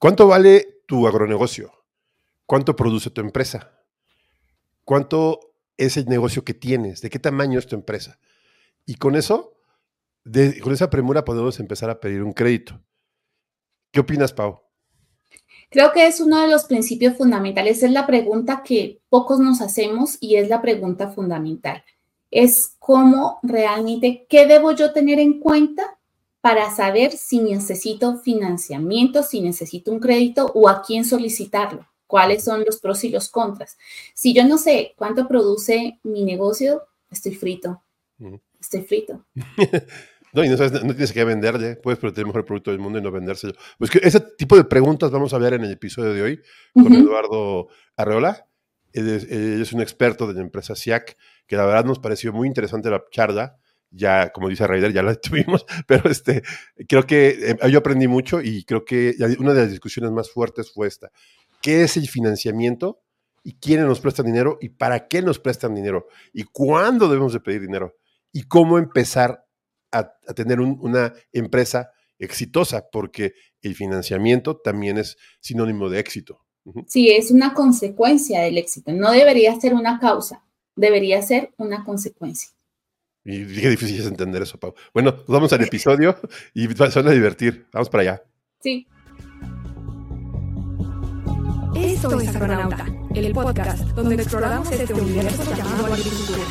¿Cuánto vale tu agronegocio? ¿Cuánto produce tu empresa? ¿Cuánto es el negocio que tienes? ¿De qué tamaño es tu empresa? Y con eso, con esa premura podemos empezar a pedir un crédito. ¿Qué opinas, Pau? Creo que es uno de los principios fundamentales. Es la pregunta que pocos nos hacemos y es la pregunta fundamental. Es cómo realmente, ¿qué debo yo tener en cuenta para saber si necesito financiamiento, si necesito un crédito o a quién solicitarlo? ¿Cuáles son los pros y los contras? Si yo no sé cuánto produce mi negocio, estoy frito. Estoy frito. No, y no, sabes, no tienes que venderle, puedes tener el mejor producto del mundo y no vendérselo. Pues que ese tipo de preguntas vamos a ver en el episodio de hoy con Eduardo Arreola. Él es, un experto de la empresa SIAC, que la verdad nos pareció muy interesante la charla. Ya, como dice Raider, ya la tuvimos, pero este, creo que eh, yo aprendí mucho y creo que una de las discusiones más fuertes fue esta. ¿Qué es el financiamiento? ¿Y quiénes nos prestan dinero? ¿Y para qué nos prestan dinero? ¿Y cuándo debemos de pedir dinero? ¿Y cómo empezar a, tener una empresa exitosa, porque el financiamiento también es sinónimo de éxito. Sí, es una consecuencia del éxito. No debería ser una causa, debería ser una consecuencia. Y qué difícil es entender eso, Pau. Bueno, vamos al episodio y suena a divertir. Vamos para allá. Sí. Esto es Agronauta, el podcast donde exploramos este universo llamado agricultura.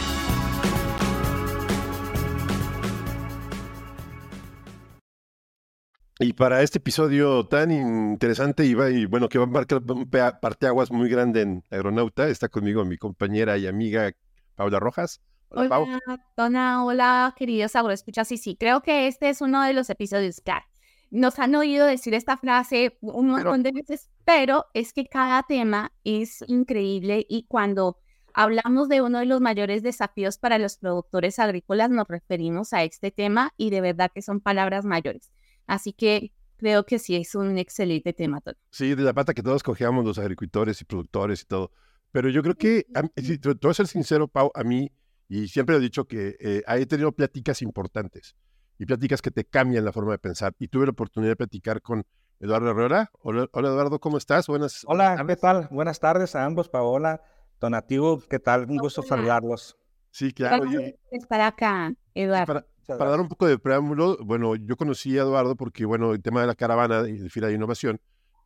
Y para este episodio tan interesante y, y bueno, que va a marcar un parteaguas muy grande en Aeronauta, está conmigo mi compañera y amiga Paula Rojas. Hola, hola, hola, queridos agroescuchas. Sí, sí, creo que este es uno de los episodios, claro. Nos han oído decir esta frase un montón de veces, pero es que cada tema es increíble y cuando hablamos de uno de los mayores desafíos para los productores agrícolas, nos referimos a este tema y de verdad que son palabras mayores. Así que creo que sí es un excelente tema. Sí, de la pata que todos cogíamos los agricultores y productores y todo. Pero yo creo que, si te, voy a ser sincero, Pau, a mí, y siempre he dicho que eh, he tenido pláticas importantes y pláticas que te cambian la forma de pensar. Y tuve la oportunidad de platicar con Eduardo Herrera. Hola, Eduardo, ¿cómo estás? Buenas Hola, ¿qué tal? Buenas tardes a ambos, Paola, Donativo, ¿qué tal? Un gusto saludarlos. Sí, claro. Estar acá, Eduardo. Para dar un poco de preámbulo, bueno, yo conocí a Eduardo porque, bueno, el tema de la caravana y de fila de innovación,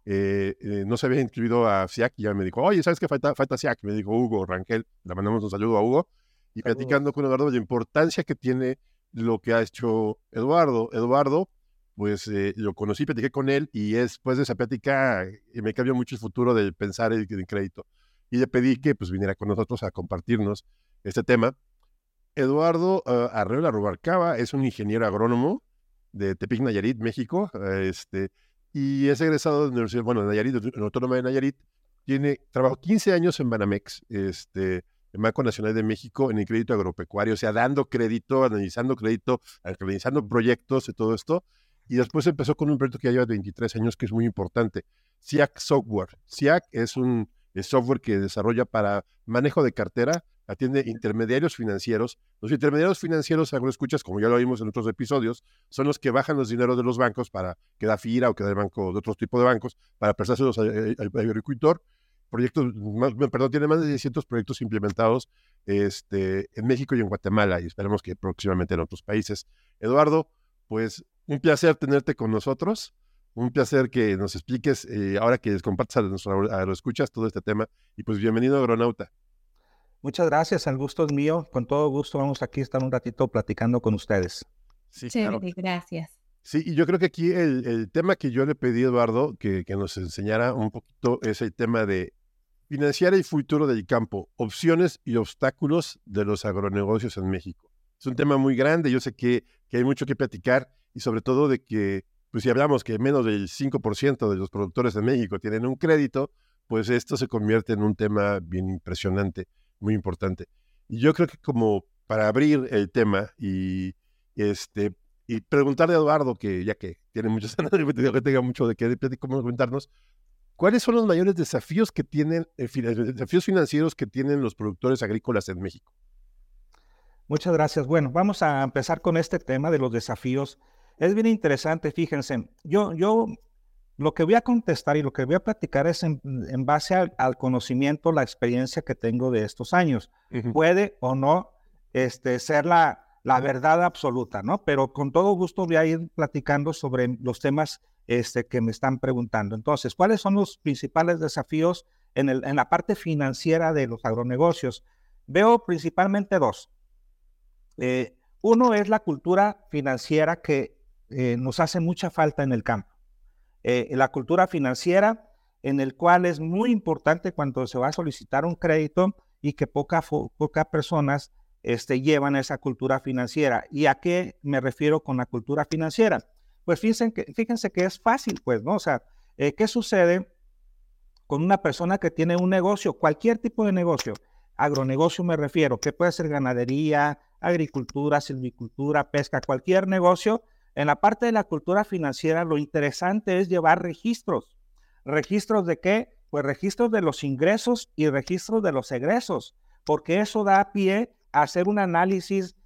eh, eh, no se había incluido a SIAC y ya me dijo, oye, ¿sabes qué falta, falta SIAC? Me dijo Hugo Rangel, le mandamos un saludo a Hugo, y platicando con Eduardo la importancia que tiene lo que ha hecho Eduardo. Eduardo, pues eh, lo conocí, platiqué con él y después de esa plática me cambió mucho el futuro de pensar en, en crédito. Y le pedí que pues viniera con nosotros a compartirnos este tema. Eduardo uh, Arreola Rubarcaba es un ingeniero agrónomo de Tepic, Nayarit, México, este, y es egresado de la Universidad, bueno, de Nayarit, de la Autónoma de Nayarit. Tiene, trabajó 15 años en Banamex, este, el Banco Nacional de México, en el crédito agropecuario, o sea, dando crédito, analizando crédito, analizando proyectos y todo esto. Y después empezó con un proyecto que ya lleva 23 años, que es muy importante, SIAC Software. SIAC es un software que desarrolla para manejo de cartera atiende intermediarios financieros. Los intermediarios financieros, lo escuchas, como ya lo vimos en otros episodios, son los que bajan los dineros de los bancos para que da FIRA o que da el banco de otro tipo de bancos para prestárselos al, agricultor. Proyectos, perdón, tiene más de 600 proyectos implementados este, en México y en Guatemala y esperemos que próximamente en otros países. Eduardo, pues un placer tenerte con nosotros. Un placer que nos expliques, eh, ahora que les compartas a, a los escuchas todo este tema. Y pues bienvenido, Agronauta. Muchas gracias, el gusto es mío. Con todo gusto vamos aquí a estar un ratito platicando con ustedes. Sí, claro. gracias. Sí, y yo creo que aquí el, tema que yo le pedí a Eduardo que, que, nos enseñara un poquito es el tema de financiar el futuro del campo, opciones y obstáculos de los agronegocios en México. Es un tema muy grande, yo sé que, que hay mucho que platicar y sobre todo de que, pues si hablamos que menos del 5% de los productores de México tienen un crédito, pues esto se convierte en un tema bien impresionante muy importante. Y yo creo que como para abrir el tema y, este, y preguntarle a Eduardo, que ya que tiene muchos años, que tenga mucho de qué comentarnos, ¿cuáles son los mayores desafíos que tienen, eh, desafíos financieros que tienen los productores agrícolas en México? Muchas gracias. Bueno, vamos a empezar con este tema de los desafíos. Es bien interesante, fíjense. Yo, yo Lo que voy a contestar y lo que voy a platicar es en, base al, conocimiento, la experiencia que tengo de estos años. Puede o no este, ser la, la, verdad absoluta, ¿no? Pero con todo gusto voy a ir platicando sobre los temas este, que me están preguntando. Entonces, ¿cuáles son los principales desafíos en, la parte financiera de los agronegocios? Veo principalmente dos. Eh, uno es la cultura financiera que eh, nos hace mucha falta en el campo. Eh, la cultura financiera en el cual es muy importante cuando se va a solicitar un crédito y que pocas poca personas este, llevan esa cultura financiera. ¿Y a qué me refiero con la cultura financiera? Pues fíjense que, fíjense que es fácil, pues, ¿no? O sea, ¿qué sucede con una persona que tiene un negocio, cualquier tipo de negocio? Agronegocio me refiero, que puede ser ganadería, agricultura, silvicultura, pesca, cualquier negocio. En la parte de la cultura financiera, lo interesante es llevar registros. ¿Registros de qué? Pues registros de los ingresos y registros de los egresos, porque eso da pie a hacer un análisis eh,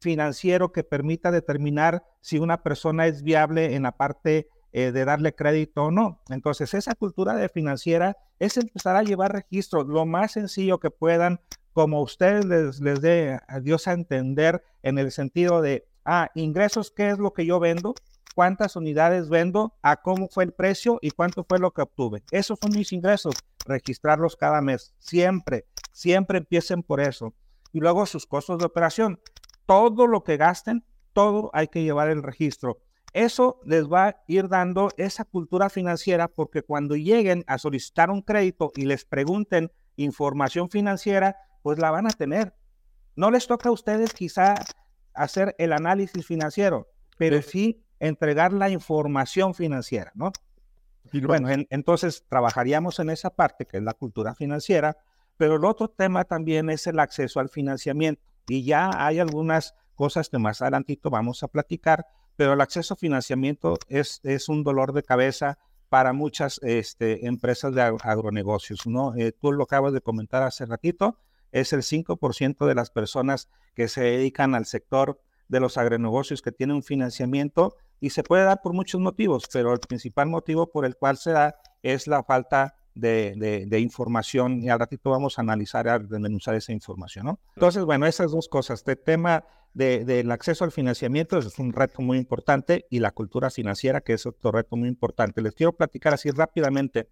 financiero que permita determinar si una persona es viable en la parte eh, de darle crédito o no. Entonces, esa cultura de financiera es empezar a llevar registros lo más sencillo que puedan, como ustedes les, les dé a Dios a entender en el sentido de, ah, ingresos, ¿qué es lo que yo vendo? ¿Cuántas unidades vendo? ¿A cómo fue el precio y cuánto fue lo que obtuve? Esos son mis ingresos, registrarlos cada mes, siempre, siempre empiecen por eso. Y luego sus costos de operación. Todo lo que gasten, todo hay que llevar el registro. Eso les va a ir dando esa cultura financiera porque cuando lleguen a solicitar un crédito y les pregunten información financiera, pues la van a tener. No les toca a ustedes quizá hacer el análisis financiero, pero sí entregar la información financiera, ¿no? Y bueno, entonces trabajaríamos en esa parte que es la cultura financiera, pero el otro tema también es el acceso al financiamiento. Y ya hay algunas cosas que más adelantito vamos a platicar, pero el acceso a financiamiento es, es un dolor de cabeza para muchas este, empresas de agronegocios, ¿no? Eh, tú lo acabas de comentar hace ratito, es el 5% de las personas que se dedican al sector de los agronegocios que tienen un financiamiento y se puede dar por muchos motivos, pero el principal motivo por el cual se da es la falta de, de, información y al ratito vamos a analizar, a denunciar esa información, ¿no? Entonces, bueno, esas dos cosas, este tema del acceso al financiamiento es un reto muy importante y la cultura financiera, que es otro reto muy importante. Les quiero platicar así rápidamente.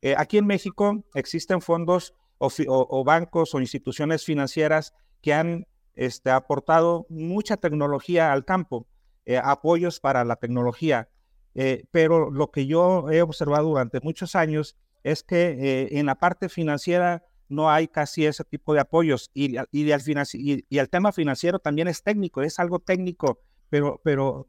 Eh, aquí en México existen fondos o, bancos o instituciones financieras que han este, aportado mucha tecnología al campo, eh, apoyos para la tecnología. Eh, pero lo que yo he observado durante muchos años es que eh, en la parte financiera no hay casi ese tipo de apoyos y, y, y, el tema financiero también es técnico, es algo técnico, pero, pero,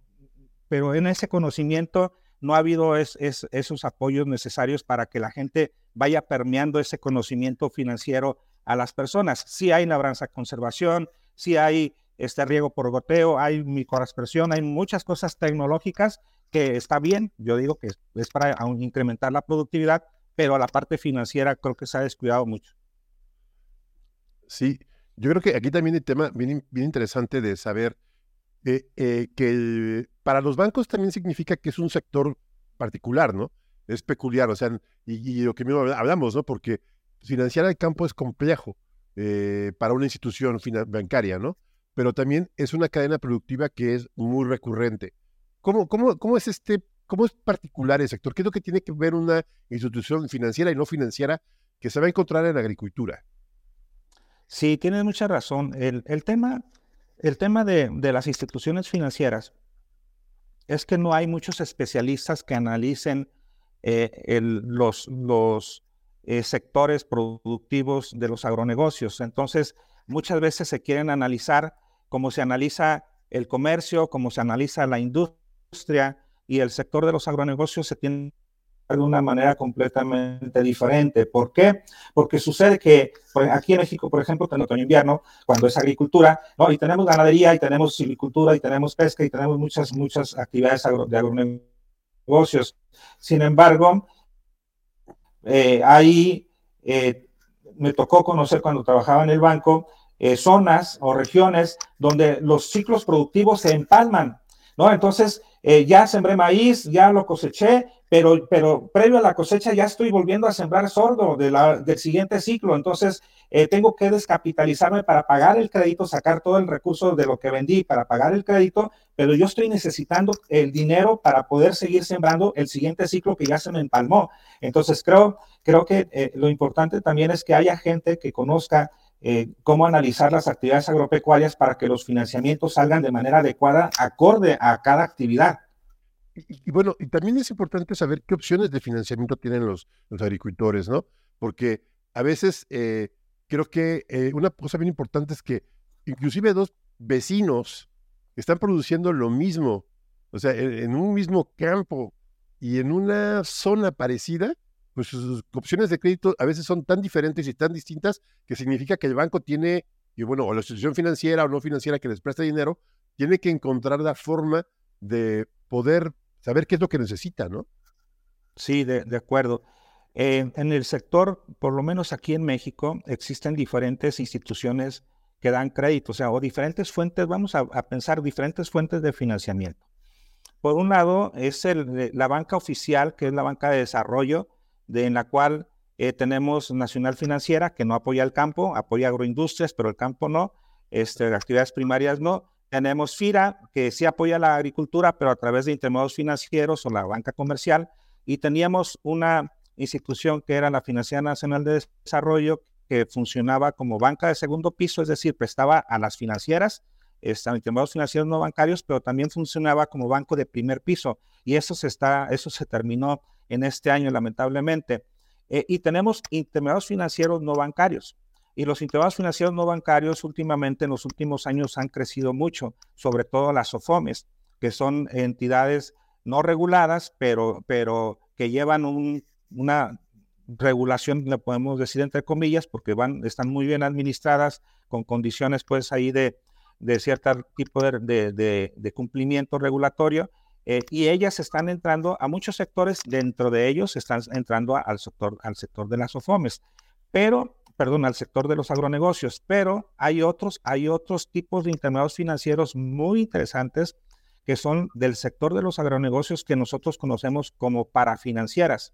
pero en ese conocimiento no ha habido esos apoyos necesarios para que la gente vaya permeando ese conocimiento financiero a las personas. Sí hay labranza conservación, sí hay este riego por goteo, hay microaspersión, hay muchas cosas tecnológicas que está bien, yo digo que es para incrementar la productividad, pero a la parte financiera creo que se ha descuidado mucho. Sí, yo creo que aquí también el tema bien, bien interesante de saber eh, eh, que para los bancos también significa que es un sector particular, ¿no? Es peculiar, o sea, y, lo que mismo hablamos, ¿no? Porque financiar el campo es complejo eh, para una institución bancaria, ¿no? Pero también es una cadena productiva que es muy recurrente. ¿Cómo, cómo, cómo es este ¿Cómo es particular el sector? ¿Qué es lo que tiene que ver una institución financiera y no financiera que se va a encontrar en agricultura? Sí, tienes mucha razón. El, tema, el tema de, las instituciones financieras es que no hay muchos especialistas que analicen eh, los, eh, sectores productivos de los agronegocios. Entonces, muchas veces se quieren analizar como se analiza el comercio, como se analiza la industria, y el sector de los agronegocios se tiene de una manera completamente diferente. ¿Por qué? Porque sucede que aquí en México, por ejemplo, en otoño invierno, cuando es agricultura, ¿no? y tenemos ganadería, y tenemos silvicultura, y tenemos pesca, y tenemos muchas, muchas actividades de agronegocios. Sin embargo, eh, ahí eh, me tocó conocer cuando trabajaba en el banco eh, zonas o regiones donde los ciclos productivos se empalman, ¿no? Entonces, eh, ya sembré maíz, ya lo coseché, pero, pero previo a la cosecha ya estoy volviendo a sembrar sordo de del siguiente ciclo. Entonces, eh, tengo que descapitalizarme para pagar el crédito, sacar todo el recurso de lo que vendí para pagar el crédito, pero yo estoy necesitando el dinero para poder seguir sembrando el siguiente ciclo que ya se me empalmó. Entonces, creo, creo que eh, lo importante también es que haya gente que conozca eh, cómo analizar las actividades agropecuarias para que los financiamientos salgan de manera adecuada, acorde a cada actividad. Y, bueno, y también es importante saber qué opciones de financiamiento tienen los, agricultores, ¿no? Porque a veces eh, creo que eh, una cosa bien importante es que inclusive dos vecinos están produciendo lo mismo, o sea, en un mismo campo y en una zona parecida, pues sus opciones de crédito a veces son tan diferentes y tan distintas que significa que el banco tiene, y bueno, o la institución financiera o no financiera que les presta dinero, tiene que encontrar la forma de poder saber qué es lo que necesita, ¿no? Sí, de, acuerdo. Eh, en el sector, por lo menos aquí en México, existen diferentes instituciones que dan crédito, o sea, o diferentes fuentes, vamos a, pensar diferentes fuentes de financiamiento. Por un lado, es el, la banca oficial, que es la banca de desarrollo, en la cual eh, tenemos Nacional Financiera, que no apoya el campo, apoya agroindustrias, pero el campo no, este, actividades primarias no. Tenemos FIRA, que sí apoya la agricultura, pero a través de intermediarios financieros o la banca comercial. Y teníamos una institución que era la Financiera Nacional de Desarrollo, que funcionaba como banca de segundo piso, es decir, prestaba a las financieras, intermediarios financieros no bancarios, pero también funcionaba como banco de primer piso. Y eso se, está, eso se terminó en este año, lamentablemente. Eh, y tenemos intermediarios financieros no bancarios. Y los intermediarios financieros no bancarios últimamente, en los últimos años, han crecido mucho, sobre todo las SOFOMES, que son entidades no reguladas, pero, pero que llevan una regulación, le podemos decir entre comillas, porque van, están muy bien administradas, con condiciones pues ahí de, de cierto tipo de, de cumplimiento regulatorio eh, y ellas están entrando a muchos sectores, dentro de ellos están entrando al sector, al sector de las OFOMES, pero, perdón, al sector de los agronegocios, pero hay otros, hay otros tipos de intermediarios financieros muy interesantes que son del sector de los agronegocios que nosotros conocemos como parafinancieras.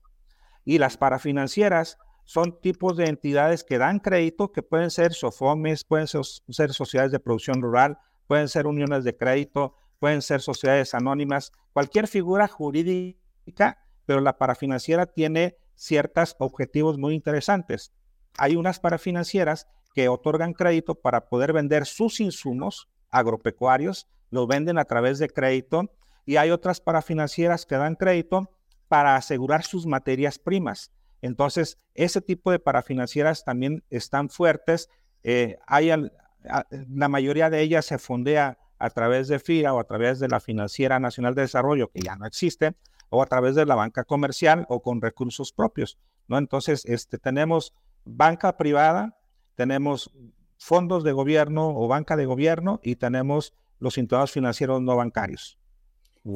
Y las parafinancieras son tipos de entidades que dan crédito, que pueden ser SOFOMES, pueden ser, sociedades de producción rural, pueden ser uniones de crédito, pueden ser sociedades anónimas, cualquier figura jurídica, pero la parafinanciera tiene ciertos objetivos muy interesantes. Hay unas parafinancieras que otorgan crédito para poder vender sus insumos agropecuarios, lo venden a través de crédito, y hay otras parafinancieras que dan crédito para asegurar sus materias primas. Entonces, ese tipo de parafinancieras también están fuertes. Eh, hay la mayoría de ellas se fondea a través de FIRA o a través de la Financiera Nacional de Desarrollo, que ya no existe, o a través de la banca comercial o con recursos propios, ¿no? Entonces, este, tenemos banca privada, tenemos fondos de gobierno o banca de gobierno y tenemos los institutos financieros no bancarios.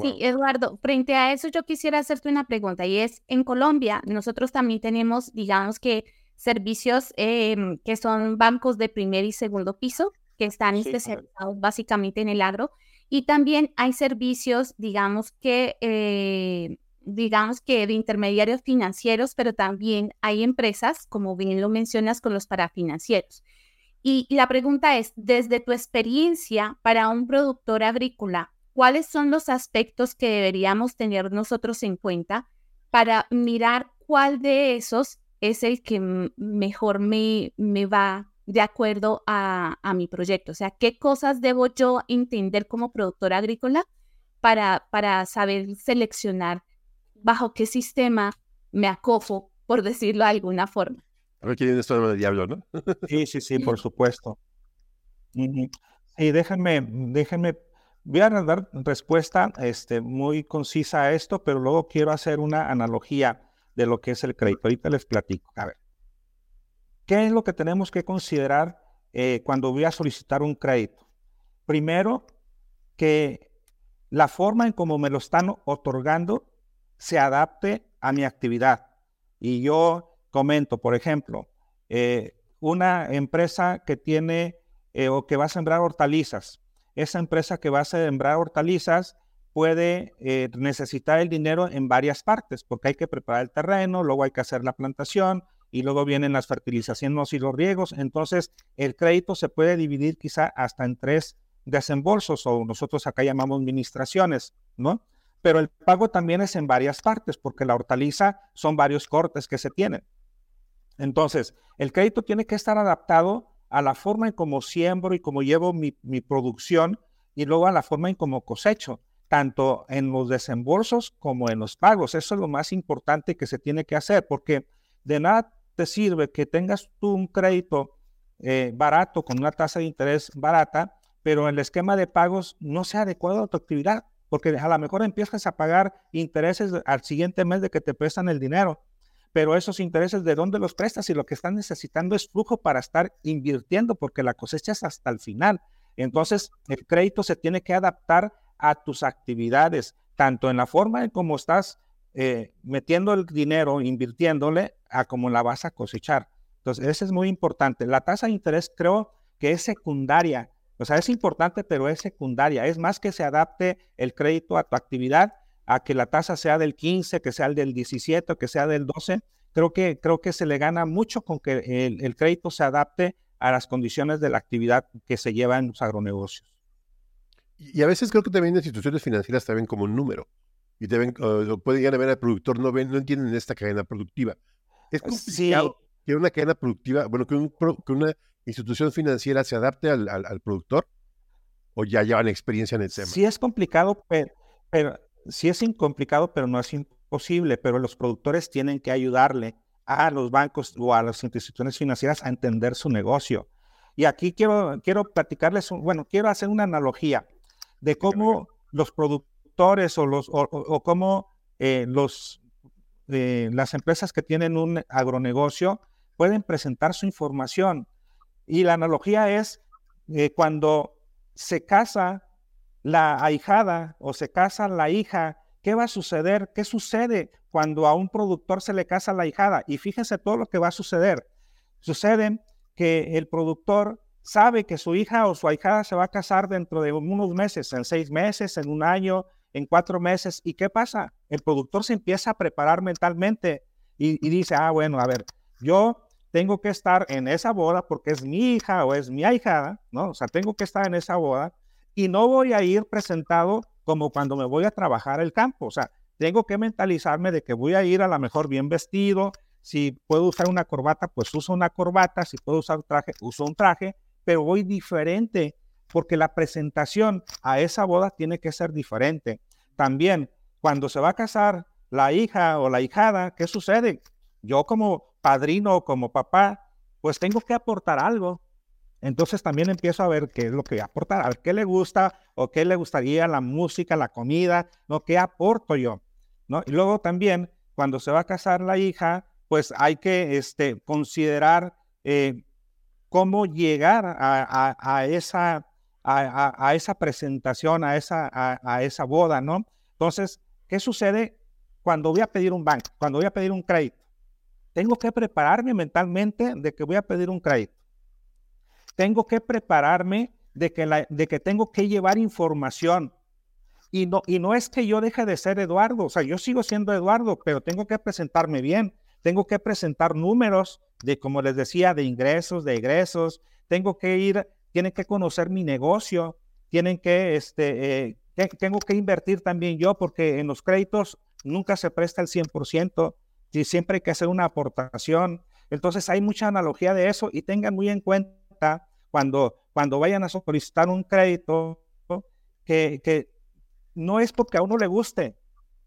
Sí, Eduardo, frente a eso yo quisiera hacerte una pregunta y es, en Colombia nosotros también tenemos, digamos que, servicios em, que son bancos de primer y segundo piso, que están especializados básicamente en el agro. Y también hay servicios, digamos que, eh, digamos que de intermediarios financieros, pero también hay empresas, como bien lo mencionas, con los parafinancieros. Y, la pregunta es, desde tu experiencia para un productor agrícola, ¿cuáles son los aspectos que deberíamos tener nosotros en cuenta para mirar cuál de esos es el que mejor me, me va de acuerdo a, mi proyecto. O sea, qué cosas debo yo entender como productora agrícola para, para saber seleccionar bajo qué sistema me acofo, por decirlo de alguna forma. A ver quién es diablo, ¿no? sí, sí, sí, por supuesto. Y déjenme, déjenme, voy a dar respuesta este, muy concisa a esto, pero luego quiero hacer una analogía de lo que es el crédito. Ahorita les platico. A ver. ¿Qué es lo que tenemos que considerar eh, cuando voy a solicitar un crédito? Primero, que la forma en cómo me lo están otorgando se adapte a mi actividad. Y yo comento, por ejemplo, eh, una empresa que tiene eh, o que va a sembrar hortalizas. Esa empresa que va a sembrar hortalizas, puede eh, necesitar el dinero en varias partes, porque hay que preparar el terreno, luego hay que hacer la plantación y luego vienen las fertilizaciones y los riegos. Entonces, el crédito se puede dividir quizá hasta en tres desembolsos o nosotros acá llamamos administraciones, ¿no? Pero el pago también es en varias partes, porque la hortaliza son varios cortes que se tienen. Entonces, el crédito tiene que estar adaptado a la forma en cómo siembro y cómo llevo mi, producción y luego a la forma en cómo cosecho tanto en los desembolsos como en los pagos. Eso es lo más importante que se tiene que hacer, porque de nada te sirve que tengas tú un crédito eh, barato con una tasa de interés barata, pero el esquema de pagos no sea adecuado a tu actividad, porque a lo mejor empiezas a pagar intereses al siguiente mes de que te prestan el dinero, pero esos intereses de dónde los prestas y lo que están necesitando es flujo para estar invirtiendo, porque la cosecha es hasta el final. Entonces, el crédito se tiene que adaptar a tus actividades, tanto en la forma en cómo estás eh, metiendo el dinero, invirtiéndole, a cómo la vas a cosechar. Entonces, eso es muy importante. La tasa de interés creo que es secundaria. O sea, es importante, pero es secundaria. Es más que se adapte el crédito a tu actividad, a que la tasa sea del 15, que sea del 17 o que sea del 12. Creo que, creo que se le gana mucho con que el, el crédito se adapte a las condiciones de la actividad que se lleva en los agronegocios. Y a veces creo que también las instituciones financieras te ven como un número. Y te ven, pueden llegar a ver al productor, no ven, no entienden esta cadena productiva. Es complicado que una cadena productiva, bueno, que, una institución financiera se adapte al, al, productor o ya llevan experiencia en el tema. Sí es complicado, pero, pero sí es incomplicado, pero no es imposible. Pero los productores tienen que ayudarle a los bancos o a las instituciones financieras a entender su negocio. Y aquí quiero, quiero platicarles, bueno, quiero hacer una analogía de cómo los productores o, los, o, cómo eh, los, eh, las empresas que tienen un agronegocio pueden presentar su información. Y la analogía es eh, cuando se casa la ahijada o se casa la hija, ¿qué va a suceder? ¿Qué sucede cuando a un productor se le casa la hijada? Y fíjense todo lo que va a suceder. Sucede que el productor sabe que su hija o su ahijada se va a casar dentro de unos meses, en seis meses, en un año, en cuatro meses. ¿Y qué pasa? El productor se empieza a preparar mentalmente y, dice, ah, bueno, a ver, yo tengo que estar en esa boda porque es mi hija o es mi ahijada, ¿no? O sea, tengo que estar en esa boda y no voy a ir presentado como cuando me voy a trabajar el campo. O sea, tengo que mentalizarme de que voy a ir a lo mejor bien vestido. Si puedo usar una corbata, pues uso una corbata. Si puedo usar traje, uso un traje pero hoy diferente, porque la presentación a esa boda tiene que ser diferente. También, cuando se va a casar la hija o la hijada, ¿qué sucede? Yo como padrino o como papá, pues tengo que aportar algo. Entonces también empiezo a ver qué es lo que aportar, a ver qué le gusta o qué le gustaría la música, la comida, ¿no? ¿Qué aporto yo? ¿No? Y luego también, cuando se va a casar la hija, pues hay que este, considerar eh, cómo llegar a, esa, a, esa presentación, a esa, a, esa boda, ¿no? Entonces, ¿qué sucede cuando voy a pedir un banco, cuando voy a pedir un crédito? Tengo que prepararme mentalmente de que voy a pedir un crédito. Tengo que prepararme de que, la, de que tengo que llevar información. Y no, y no es que yo deje de ser Eduardo, o sea, yo sigo siendo Eduardo, pero tengo que presentarme bien, tengo que presentar números, de, como les decía, de ingresos, de egresos. Tengo que ir, tienen que conocer mi negocio, tienen que, este, eh, tengo que invertir también yo, porque en los créditos nunca se presta el 100%, y siempre hay que hacer una aportación. Entonces hay mucha analogía de eso y tengan muy en cuenta cuando, cuando vayan a solicitar un crédito que, que no es porque a uno le guste,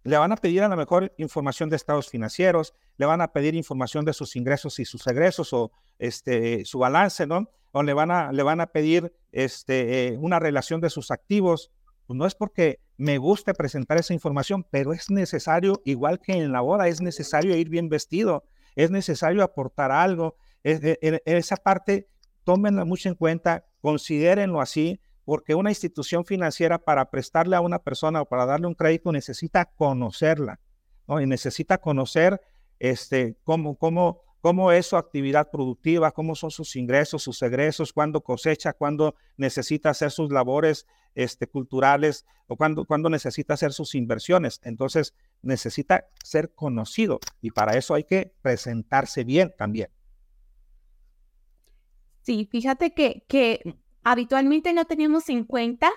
le van a pedir a lo mejor información de estados financieros, le van a pedir información de sus ingresos y sus egresos o este, su balance, ¿no? O le van a, le van a pedir este, eh, una relación de sus activos. Pues no es porque me guste presentar esa información, pero es necesario, igual que en la boda, es necesario ir bien vestido, es necesario aportar algo. E, e, esa parte, tómenla mucho en cuenta, considérenlo así, porque una institución financiera para prestarle a una persona o para darle un crédito necesita conocerla, ¿no? Y necesita conocer este, cómo, cómo, cómo es su actividad productiva, cómo son sus ingresos, sus egresos, cuándo cosecha, cuándo necesita hacer sus labores este, culturales o cuándo, cuándo necesita hacer sus inversiones. Entonces, necesita ser conocido y para eso hay que presentarse bien también. Sí, fíjate que, habitualmente no tenemos en cuenta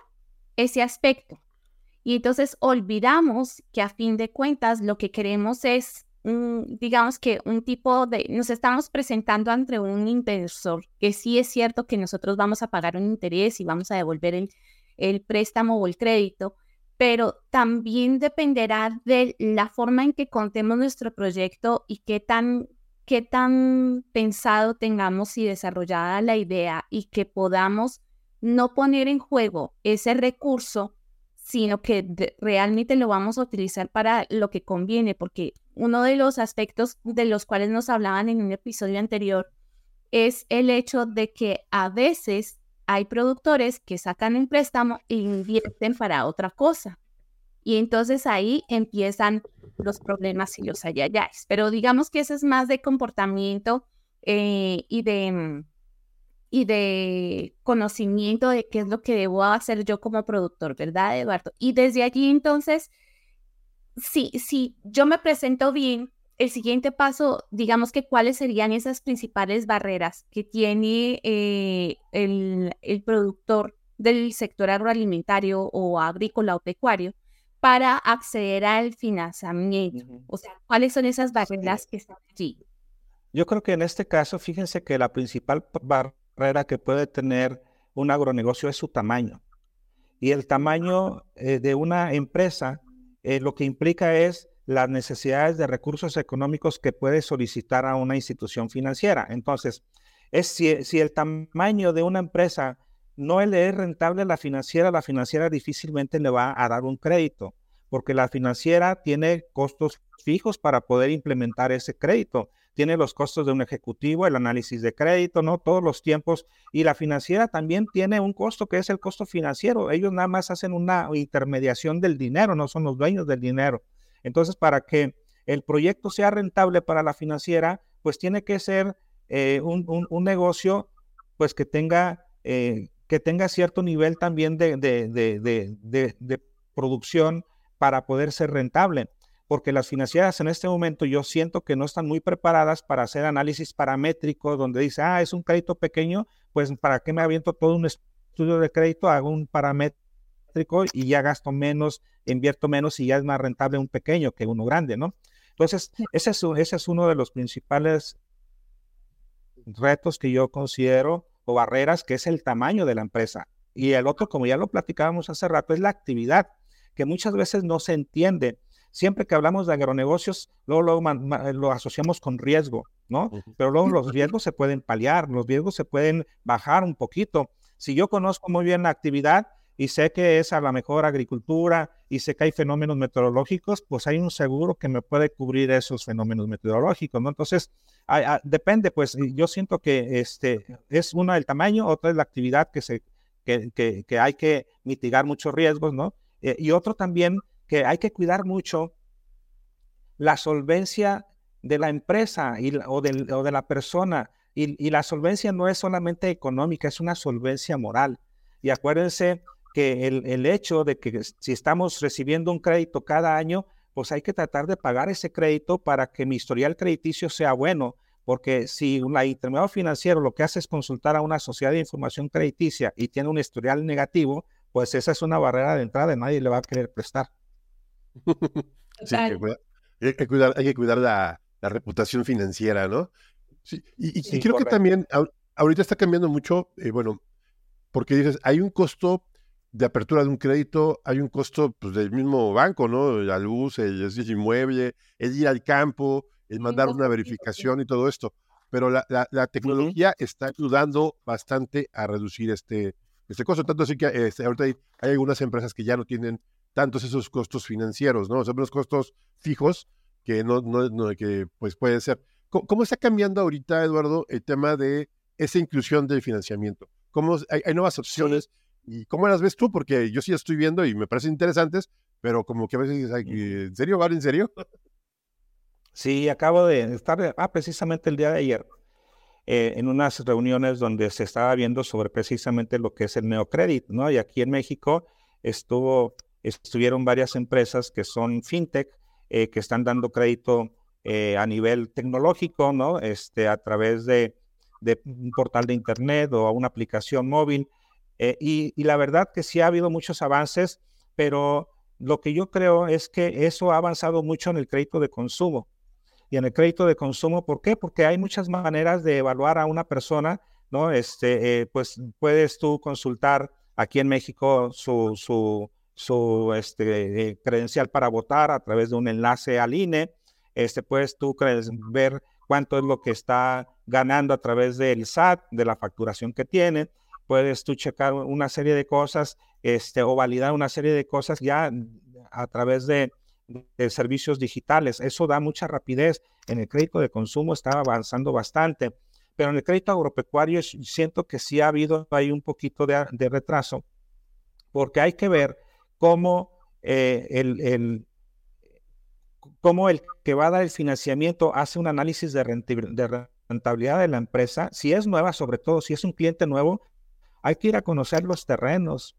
ese aspecto. Y entonces olvidamos que a fin de cuentas lo que queremos es, digamos que un tipo de, nos estamos presentando ante un inversor, que sí es cierto que nosotros vamos a pagar un interés y vamos a devolver el préstamo o el crédito, pero también dependerá de la forma en que contemos nuestro proyecto y qué tan, qué tan pensado tengamos y desarrollada la idea y que podamos no poner en juego ese recurso, sino que realmente lo vamos a utilizar para lo que conviene, porque uno de los aspectos de los cuales nos hablaban en un episodio anterior es el hecho de que a veces hay productores que sacan un préstamo e invierten para otra cosa. Y entonces ahí empiezan los problemas y los ayayáis. Pero digamos que eso es más de comportamiento eh, y de mm, y de conocimiento de qué es lo que debo hacer yo como productor, ¿verdad, Eduardo? Y desde allí entonces, si, si yo me presento bien, el siguiente paso, digamos que cuáles serían esas principales barreras que tiene eh, el, el, productor del sector agroalimentario o agrícola o pecuario para acceder al financiamiento. O sea, ¿cuáles son esas barreras que están allí? Yo creo que en este caso, fíjense que la principal barrera que puede tener un agronegocio es su tamaño. Y el tamaño eh, de una empresa eh, lo que implica es las necesidades de recursos económicos que puede solicitar a una institución financiera. Entonces, es si, si el tamaño de una empresa no le es rentable a la financiera, la financiera difícilmente le va a dar un crédito, porque la financiera tiene costos fijos para poder implementar ese crédito tiene los costos de un ejecutivo, el análisis de crédito, ¿no? Todos los tiempos. Y la financiera también tiene un costo que es el costo financiero. Ellos nada más hacen una intermediación del dinero, no son los dueños del dinero. Entonces, para que el proyecto sea rentable para la financiera, pues tiene que ser eh, un, negocio pues que tenga, eh, que tenga cierto nivel también de, de producción para poder ser rentable porque las financieras en este momento yo siento que no están muy preparadas para hacer análisis paramétrico donde dice, ah, es un crédito pequeño, pues para qué me aviento todo un estudio de crédito, hago un paramétrico y ya gasto menos, invierto menos y ya es más rentable un pequeño que uno grande, ¿no? Entonces, ese es, ese es uno de los principales retos que yo considero o barreras, que es el tamaño de la empresa. Y el otro, como ya lo platicábamos hace rato, es la actividad, que muchas veces no se entiende siempre que hablamos de agronegocios, luego, lo asociamos con riesgo, ¿no? Pero luego los riesgos se pueden paliar, los riesgos se pueden bajar un poquito. Si yo conozco muy bien la actividad y sé que es a la mejor agricultura y sé que hay fenómenos meteorológicos, pues hay un seguro que me puede cubrir esos fenómenos meteorológicos, ¿no? Entonces, ah, depende, pues yo siento que este, es una el tamaño, otra es la actividad que, se, que, que, hay que mitigar muchos riesgos, ¿no? Eh, y otro también que hay que cuidar mucho la solvencia de la empresa y, o, de, la persona. Y, la solvencia no es solamente económica, es una solvencia moral. Y acuérdense que el, el, hecho de que si estamos recibiendo un crédito cada año, pues hay que tratar de pagar ese crédito para que mi historial crediticio sea bueno. Porque si un intermediario financiero lo que hace es consultar a una sociedad de información crediticia y tiene un historial negativo, pues esa es una barrera de entrada y nadie le va a querer prestar. sí, hay que cuidar, hay que cuidar, la, reputación financiera, ¿no? Sí, y, creo que también ahorita está cambiando mucho, eh, bueno, porque dices, hay un costo de apertura de un crédito, hay un costo pues, del mismo banco, ¿no? La luz, el, inmueble, el ir al campo, el mandar una verificación y todo esto. Pero la, la, tecnología está ayudando bastante a reducir este, este costo. Tanto así que este, ahorita hay, hay, algunas empresas que ya no tienen tantos esos costos financieros, ¿no? Son los costos fijos que no, no, que pues puede ser. ¿Cómo, está cambiando ahorita, Eduardo, el tema de esa inclusión del financiamiento? ¿Cómo hay, nuevas opciones? ¿Y cómo las ves tú? Porque yo sí estoy viendo y me parecen interesantes, pero como que a veces dices, ¿en serio, ¿Vale, en serio? Sí, acabo de estar ah, precisamente el día de ayer eh, en unas reuniones donde se estaba viendo sobre precisamente lo que es el neocredit, ¿no? Y aquí en México estuvo, estuvieron varias empresas que son fintech, eh, que están dando crédito eh, a nivel tecnológico, ¿no? Este, a través de, un portal de internet o a una aplicación móvil. Y, y la verdad que sí ha habido muchos avances, pero lo que yo creo es que eso ha avanzado mucho en el crédito de consumo y en el crédito de consumo. ¿Por qué? Porque hay muchas maneras de evaluar a una persona, ¿no? Este, eh, pues puedes tú consultar aquí en México su, su, su este, eh, credencial para votar a través de un enlace al INE. Este, puedes tú ver cuánto es lo que está ganando a través del SAT, de la facturación que tiene. Puedes tú checar una serie de cosas este, o validar una serie de cosas ya a través de, servicios digitales. Eso da mucha rapidez. En el crédito de consumo está avanzando bastante, pero en el crédito agropecuario siento que sí ha habido ahí un poquito de, retraso, porque hay que ver cómo eh, el, el, cómo el que va a dar el financiamiento hace un análisis de rentabilidad de la empresa. Si es nueva, sobre todo si es un cliente nuevo, hay que ir a conocer los terrenos,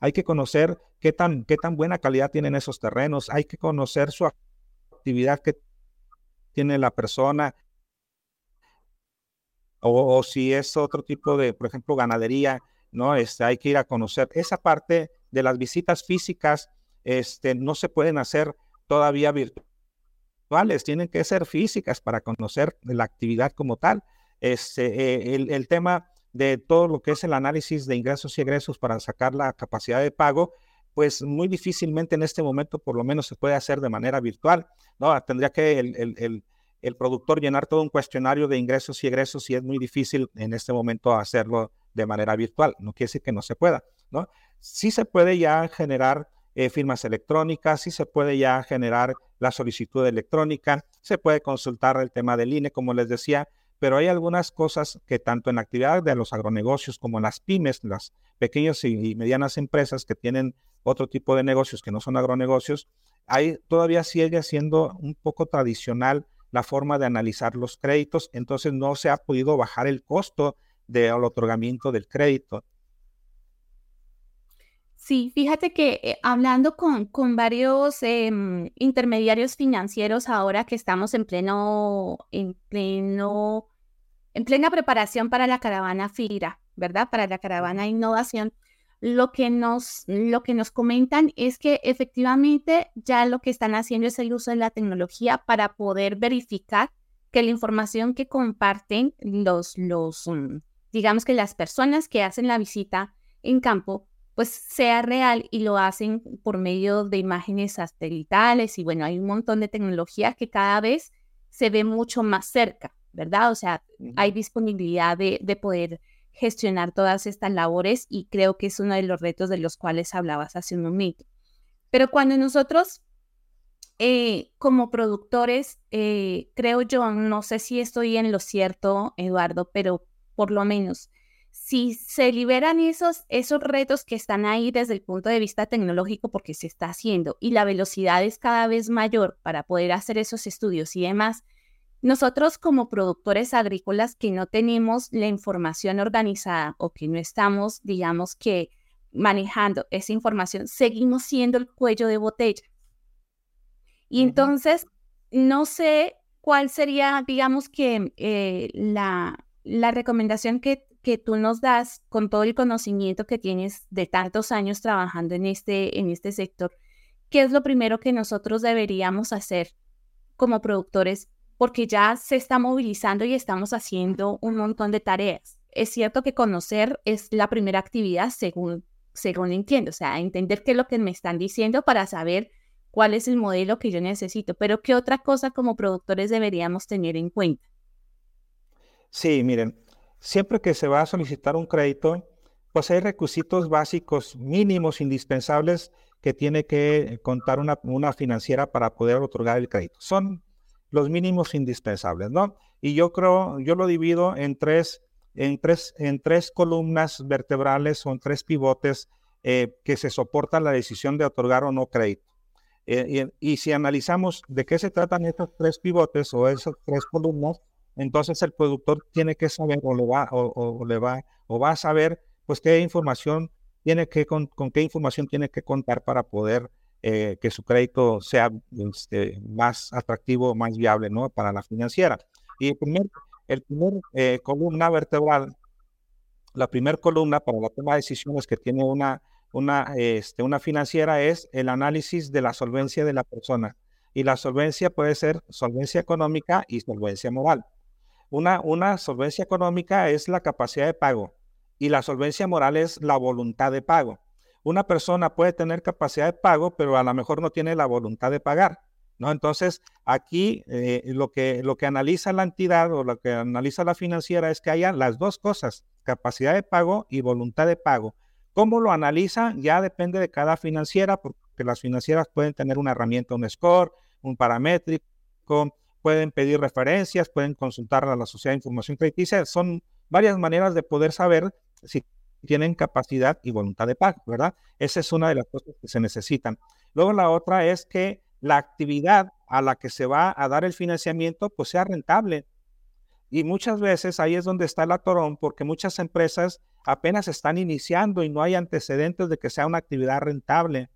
hay que conocer qué tan, qué tan buena calidad tienen esos terrenos, hay que conocer su actividad que tiene la persona, o, si es otro tipo de, por ejemplo, ganadería, ¿no? Este, hay que ir a conocer. Esa parte de las visitas físicas este, no se pueden hacer todavía virtuales, tienen que ser físicas para conocer la actividad como tal. Este, eh, el, el, tema de todo lo que es el análisis de ingresos y egresos para sacar la capacidad de pago, pues muy difícilmente en este momento por lo menos se puede hacer de manera virtual, ¿no? Tendría que el, el, productor llenar todo un cuestionario de ingresos y egresos y es muy difícil en este momento hacerlo de manera virtual, no quiere decir que no se pueda, ¿no? Sí se puede ya generar eh, firmas electrónicas, sí se puede ya generar la solicitud electrónica, se puede consultar el tema del INE, como les decía, pero hay algunas cosas que tanto en actividad de los agronegocios como en las pymes, las pequeñas y medianas empresas que tienen otro tipo de negocios que no son agronegocios, hay, todavía sigue siendo un poco tradicional la forma de analizar los créditos, entonces no se ha podido bajar el costo del otorgamiento del crédito. Sí, fíjate que eh, hablando con, con varios em, intermediarios financieros ahora que estamos en pleno, en pleno, en plena preparación para la caravana FIRA, ¿verdad? Para la caravana innovación, lo que nos, lo que nos comentan es que efectivamente ya lo que están haciendo es el uso de la tecnología para poder verificar que la información que comparten los, los, mm, digamos que las personas que hacen la visita en campo pues sea real y lo hacen por medio de imágenes satelitales y bueno, hay un montón de tecnología que cada vez se ve mucho más cerca, ¿verdad? O sea, hay disponibilidad de, poder gestionar todas estas labores y creo que es uno de los retos de los cuales hablabas hace un momento. Pero cuando nosotros eh, como productores, eh, creo yo, no sé si estoy en lo cierto, Eduardo, pero por lo menos si se liberan esos, esos retos que están ahí desde el punto de vista tecnológico, porque se está haciendo, y la velocidad es cada vez mayor para poder hacer esos estudios y demás, nosotros como productores agrícolas que no tenemos la información organizada o que no estamos, digamos que, manejando esa información, seguimos siendo el cuello de botella. Y entonces, no sé cuál sería, digamos que, eh, la, la recomendación que que tú nos das con todo el conocimiento que tienes de tantos años trabajando en este, en este sector, ¿qué es lo primero que nosotros deberíamos hacer como productores? Porque ya se está movilizando y estamos haciendo un montón de tareas. Es cierto que conocer es la primera actividad según, según entiendo, o sea, entender qué es lo que me están diciendo para saber cuál es el modelo que yo necesito, pero qué otra cosa como productores deberíamos tener en cuenta. Sí, miren, siempre que se va a solicitar un crédito, pues hay requisitos básicos mínimos indispensables que tiene que contar una, financiera para poder otorgar el crédito. Son los mínimos indispensables, ¿no? Y yo creo, yo lo divido en tres, en tres, en tres columnas vertebrales o en tres pivotes eh, que se soportan la decisión de otorgar o no crédito. Eh, y, si analizamos de qué se tratan estos tres pivotes o esas tres columnas, entonces el productor tiene que saber o, va, o, le va, o va a saber pues qué información tiene que, con, qué información tiene que contar para poder eh, que su crédito sea este, más atractivo, más viable ¿no? para la financiera. Y el primer, eh, columna vertebral, la primera columna para la toma de decisiones que tiene una, una, este, una financiera es el análisis de la solvencia de la persona. Y la solvencia puede ser solvencia económica y solvencia moral. Una, una solvencia económica es la capacidad de pago y la solvencia moral es la voluntad de pago. Una persona puede tener capacidad de pago, pero a lo mejor no tiene la voluntad de pagar. ¿no? Entonces, aquí eh, lo, que, lo que analiza la entidad o lo que analiza la financiera es que haya las dos cosas, capacidad de pago y voluntad de pago. ¿Cómo lo analiza? Ya depende de cada financiera, porque las financieras pueden tener una herramienta, un score, un paramétrico, pueden pedir referencias, pueden consultar a la Sociedad de Información Crediticia. Son varias maneras de poder saber si tienen capacidad y voluntad de pago, ¿verdad? Esa es una de las cosas que se necesitan. Luego la otra es que la actividad a la que se va a dar el financiamiento pues sea rentable. Y muchas veces ahí es donde está el atorón, porque muchas empresas apenas están iniciando y no hay antecedentes de que sea una actividad rentable.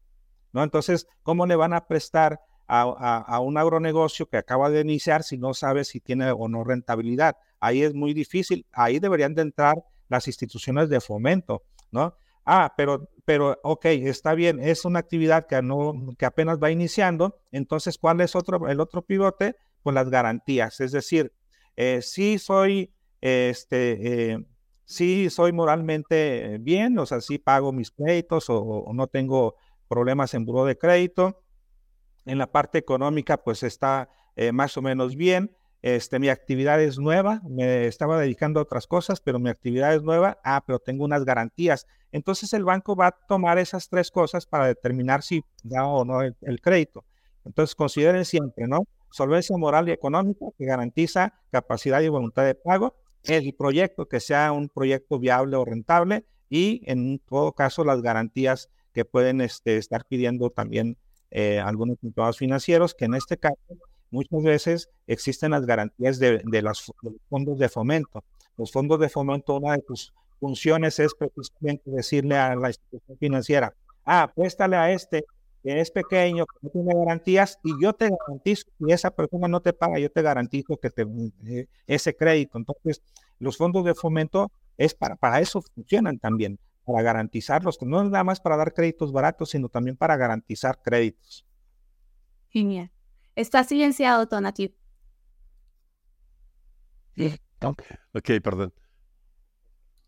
¿no? Entonces, ¿cómo le van a prestar a, un agronegocio que acaba de iniciar si no sabe si tiene o no rentabilidad? Ahí es muy difícil. Ahí deberían de entrar las instituciones de fomento, ¿no? Ah, pero, pero, ok, está bien, es una actividad que, no, que apenas va iniciando, entonces, ¿cuál es otro, el otro pivote? Pues las garantías, es decir, eh, si soy, este, eh, si soy moralmente bien, o sea, si pago mis créditos o, no tengo problemas en buro de crédito. En la parte económica, pues está eh, más o menos bien. Este, mi actividad es nueva, me estaba dedicando a otras cosas, pero mi actividad es nueva, ah, pero tengo unas garantías. Entonces el banco va a tomar esas tres cosas para determinar si da o no el, crédito. Entonces consideren siempre, ¿no? Solvencia moral y económica que garantiza capacidad y voluntad de pago, el proyecto que sea un proyecto viable o rentable y en todo caso las garantías que pueden este, estar pidiendo también eh, algunos mercados financieros, que en este caso muchas veces existen las garantías de, los, fondos de fomento. Los fondos de fomento, una de sus funciones es precisamente decirle a la institución financiera, ah, préstale a este que es pequeño, que no tiene garantías, y yo te garantizo, si esa persona no te paga, yo te garantizo que te, ese crédito. Entonces, los fondos de fomento es para, para eso funcionan también, para garantizarlos, no es nada más para dar créditos baratos, sino también para garantizar créditos. Genial. Está silenciado, Tonati. Ok, perdón.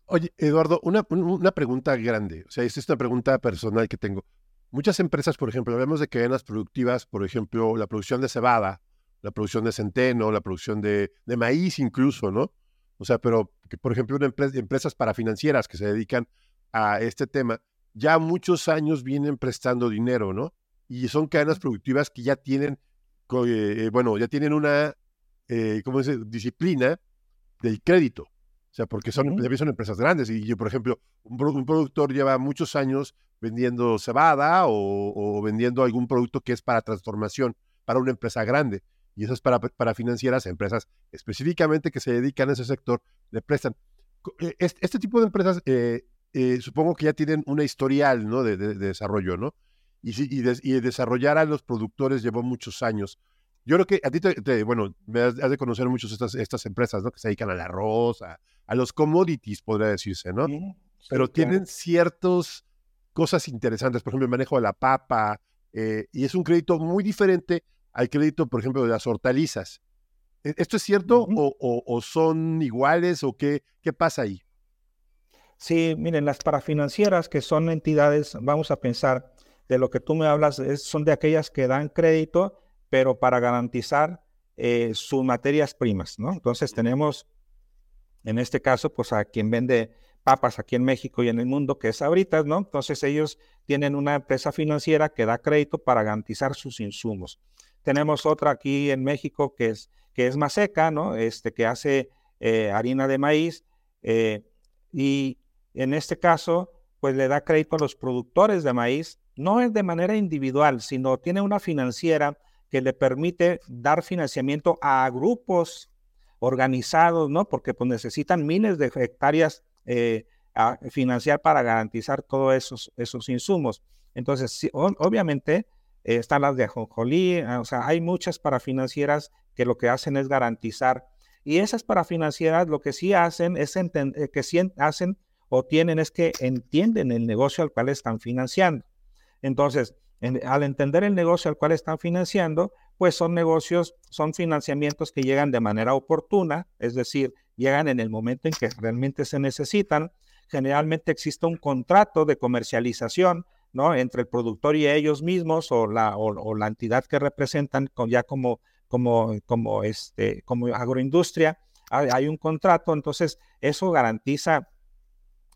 Oye, Eduardo, una, pregunta grande. O sea, esta es una pregunta personal que tengo. Muchas empresas, por ejemplo, hablamos de cadenas productivas, por ejemplo, la producción de cebada, la producción de centeno, la producción de, maíz incluso, ¿no? O sea, pero, por ejemplo, una empresa, empresas parafinancieras que se dedican a este tema, ya muchos años vienen prestando dinero, ¿no? Y son cadenas productivas que ya tienen eh, bueno, ya tienen una, eh, ¿cómo dice? Disciplina del crédito. O sea, porque son, son empresas grandes. Y yo, por ejemplo, un, productor lleva muchos años vendiendo cebada o, vendiendo algún producto que es para transformación, para una empresa grande. Y eso es para, para financieras, empresas específicamente que se dedican a ese sector, le prestan. Eh, este, tipo de empresas, supongo que ya tienen una historial ¿no? de, de desarrollo, ¿no? Y, desarrollar a los productores llevó muchos años. Yo creo que a ti, te, bueno, me has, de conocer muchas estas, estas empresas, ¿no? Que se dedican al arroz, a, los commodities, podría decirse, ¿no? Pero tienen ciertas cosas interesantes, por ejemplo, el manejo de la papa, eh, y es un crédito muy diferente al crédito, por ejemplo, de las hortalizas. ¿E, ¿Esto es cierto o, son iguales o qué, qué pasa ahí? Sí, miren, las parafinancieras, que son entidades, vamos a pensar, de lo que tú me hablas son de aquellas que dan crédito, pero para garantizar eh, sus materias primas, ¿no? Entonces tenemos, en este caso, pues a quien vende papas aquí en México y en el mundo, que es ahorita, ¿no? Entonces ellos tienen una empresa financiera que da crédito para garantizar sus insumos. Tenemos otra aquí en México que es, que es Maseca, ¿no? Este, que hace eh, harina de maíz eh, y en este caso, pues le da crédito a los productores de maíz no es de manera individual, sino tiene una financiera que le permite dar financiamiento a grupos organizados, ¿no? Porque pues, necesitan miles de hectáreas eh, financiar para garantizar todos esos, esos insumos. Entonces, obviamente, eh, están las de Ajonjolí, ah, o sea, hay muchas parafinancieras que lo que hacen es garantizar. Y esas parafinancieras lo que sí hacen es eh, que sí hacen o tienen es que entienden el negocio al cual están financiando. Entonces, al entender el negocio al cual están financiando, pues son negocios, son financiamientos que llegan de manera oportuna, es decir, llegan en el momento en que realmente se necesitan. Generalmente existe un contrato de comercialización ¿no? entre el productor y ellos mismos o la, o, la entidad que representan ya como, este, como agroindustria. Hay un contrato, entonces eso garantiza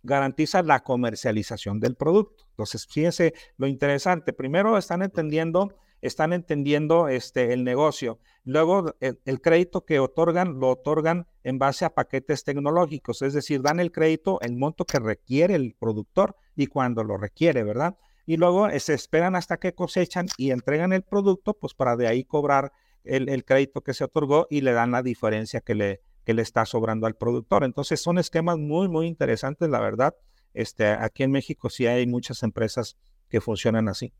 garantiza la comercialización del producto. Entonces, fíjense lo interesante. Primero están entendiendo, están entendiendo este, el negocio. Luego, el, crédito que otorgan, lo otorgan en base a paquetes tecnológicos, es decir, dan el crédito, el monto que requiere el productor y cuando lo requiere, ¿verdad? Y luego eh, se esperan hasta que cosechan y entregan el producto, pues para de ahí cobrar el, el crédito que se otorgó y le dan la diferencia que le, que le está sobrando al productor. Entonces son esquemas muy, muy interesantes, la verdad. Este, aquí en México sí hay muchas empresas que funcionan así.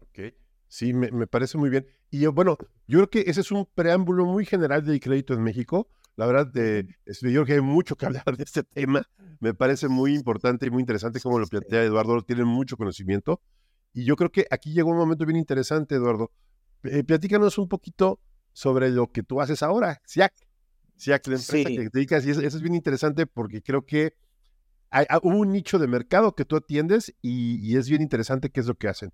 Ok, sí, me, parece muy bien. Y yo, bueno, yo creo que ese es un preámbulo muy general del crédito en México. La verdad, de, yo creo que hay mucho que hablar de este tema. Me parece muy importante y muy interesante como lo plantea Eduardo. Tiene mucho conocimiento. Y yo creo que aquí llegó un momento bien interesante, Eduardo. Eh, platícanos un poquito sobre lo que tú haces ahora, SIAC. Sí, a la empresa que te dedicas, y eso, es bien interesante porque creo que hay, ah, hubo un nicho de mercado que tú atiendes y, es bien interesante qué es lo que hacen.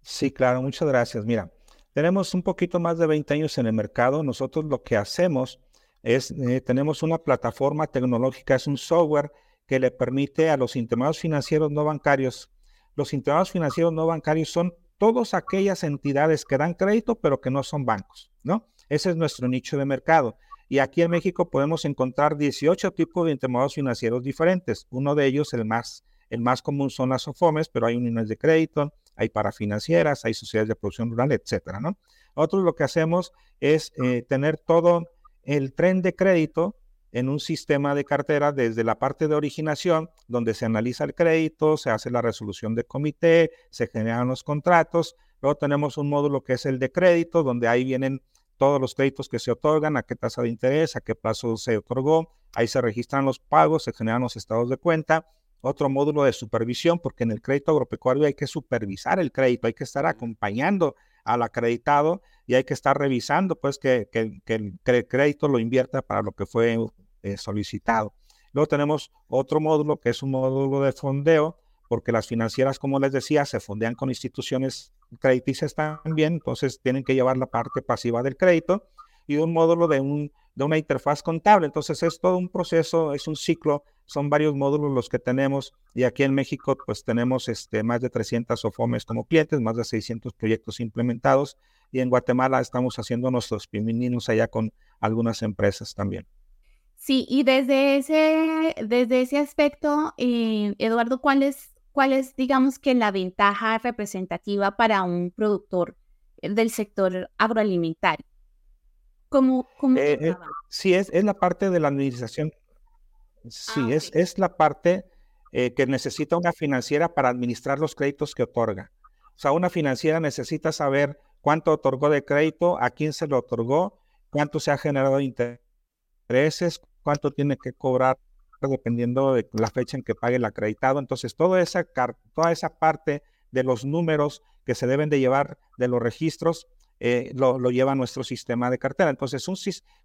Sí, claro, muchas gracias. Mira, tenemos un poquito más de 20 años en el mercado. Nosotros lo que hacemos es, eh, tenemos una plataforma tecnológica, es un software que le permite a los intermediarios financieros no bancarios. Los intermediarios financieros no bancarios son todas aquellas entidades que dan crédito, pero que no son bancos, ¿no? Ese es nuestro nicho de mercado. Y aquí en México podemos encontrar 18 tipos de intermediarios financieros diferentes. Uno de ellos, el más, el más común, son las SOFOMES, pero hay uniones de crédito, hay parafinancieras, hay sociedades de producción rural, etcétera, ¿no? Otros lo que hacemos es eh, tener todo el tren de crédito en un sistema de cartera desde la parte de originación, donde se analiza el crédito, se hace la resolución de comité, se generan los contratos. Luego tenemos un módulo que es el de crédito, donde ahí vienen todos los créditos que se otorgan, a qué tasa de interés, a qué plazo se otorgó. Ahí se registran los pagos, se generan los estados de cuenta. Otro módulo de supervisión, porque en el crédito agropecuario hay que supervisar el crédito, hay que estar acompañando al acreditado y hay que estar revisando pues que, el crédito lo invierta para lo que fue eh, solicitado. Luego tenemos otro módulo que es un módulo de fondeo, porque las financieras, como les decía, se fondean con instituciones crediticias también, entonces tienen que llevar la parte pasiva del crédito y un módulo de, un, de una interfaz contable. Entonces es todo un proceso, es un ciclo, son varios módulos los que tenemos y aquí en México pues tenemos este, más de 300 OFOMES como clientes, más de 600 proyectos implementados y en Guatemala estamos haciendo nuestros pimininos allá con algunas empresas también. Sí, y desde ese, desde ese aspecto, eh, Eduardo, ¿cuál es cuál es, digamos que, la ventaja representativa para un productor eh, del sector agroalimentario. ¿Cómo, eh, eh, sí, es, es la parte de la administración. Sí, ah, es, es la parte que necesita una financiera para administrar los créditos que otorga. O sea, una financiera necesita saber cuánto otorgó de crédito, a quién se lo otorgó, cuánto se ha generado de intereses, cuánto tiene que cobrar dependiendo de la fecha en que pague el acreditado. Entonces, toda esa, toda esa parte de los números que se deben de llevar de los registros eh, lo, lleva nuestro sistema de cartera. Entonces, un,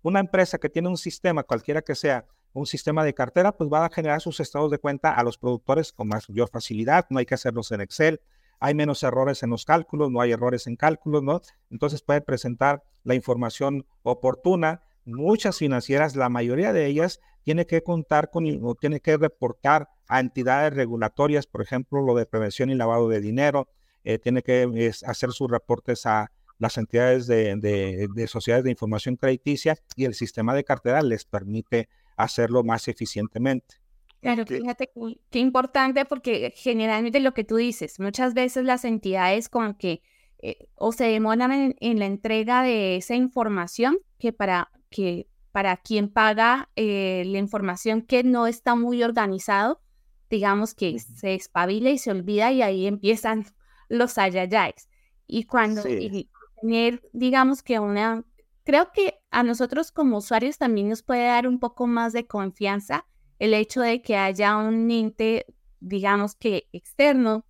una empresa que tiene un sistema, cualquiera que sea, un sistema de cartera, pues va a generar sus estados de cuenta a los productores con mayor facilidad. No hay que hacerlos en Excel. Hay menos errores en los cálculos, no hay errores en cálculos, ¿no? Entonces puede presentar la información oportuna. Muchas financieras, la mayoría de ellas, tiene que contar con o tiene que reportar a entidades regulatorias, por ejemplo, lo de prevención y lavado de dinero, eh, tiene que hacer sus reportes a las entidades de, sociedades de información crediticia y el sistema de cartera les permite hacerlo más eficientemente. Claro, fíjate qué importante porque generalmente lo que tú dices, muchas veces las entidades como que eh, o se demoran en, la entrega de esa información que para que para quien paga eh, la información que no está muy organizado, digamos que se espabila y se olvida y ahí empiezan los ayayáis. Y cuando tener, digamos que una, creo que a nosotros como usuarios también nos puede dar un poco más de confianza el hecho de que haya un ente, digamos que externo,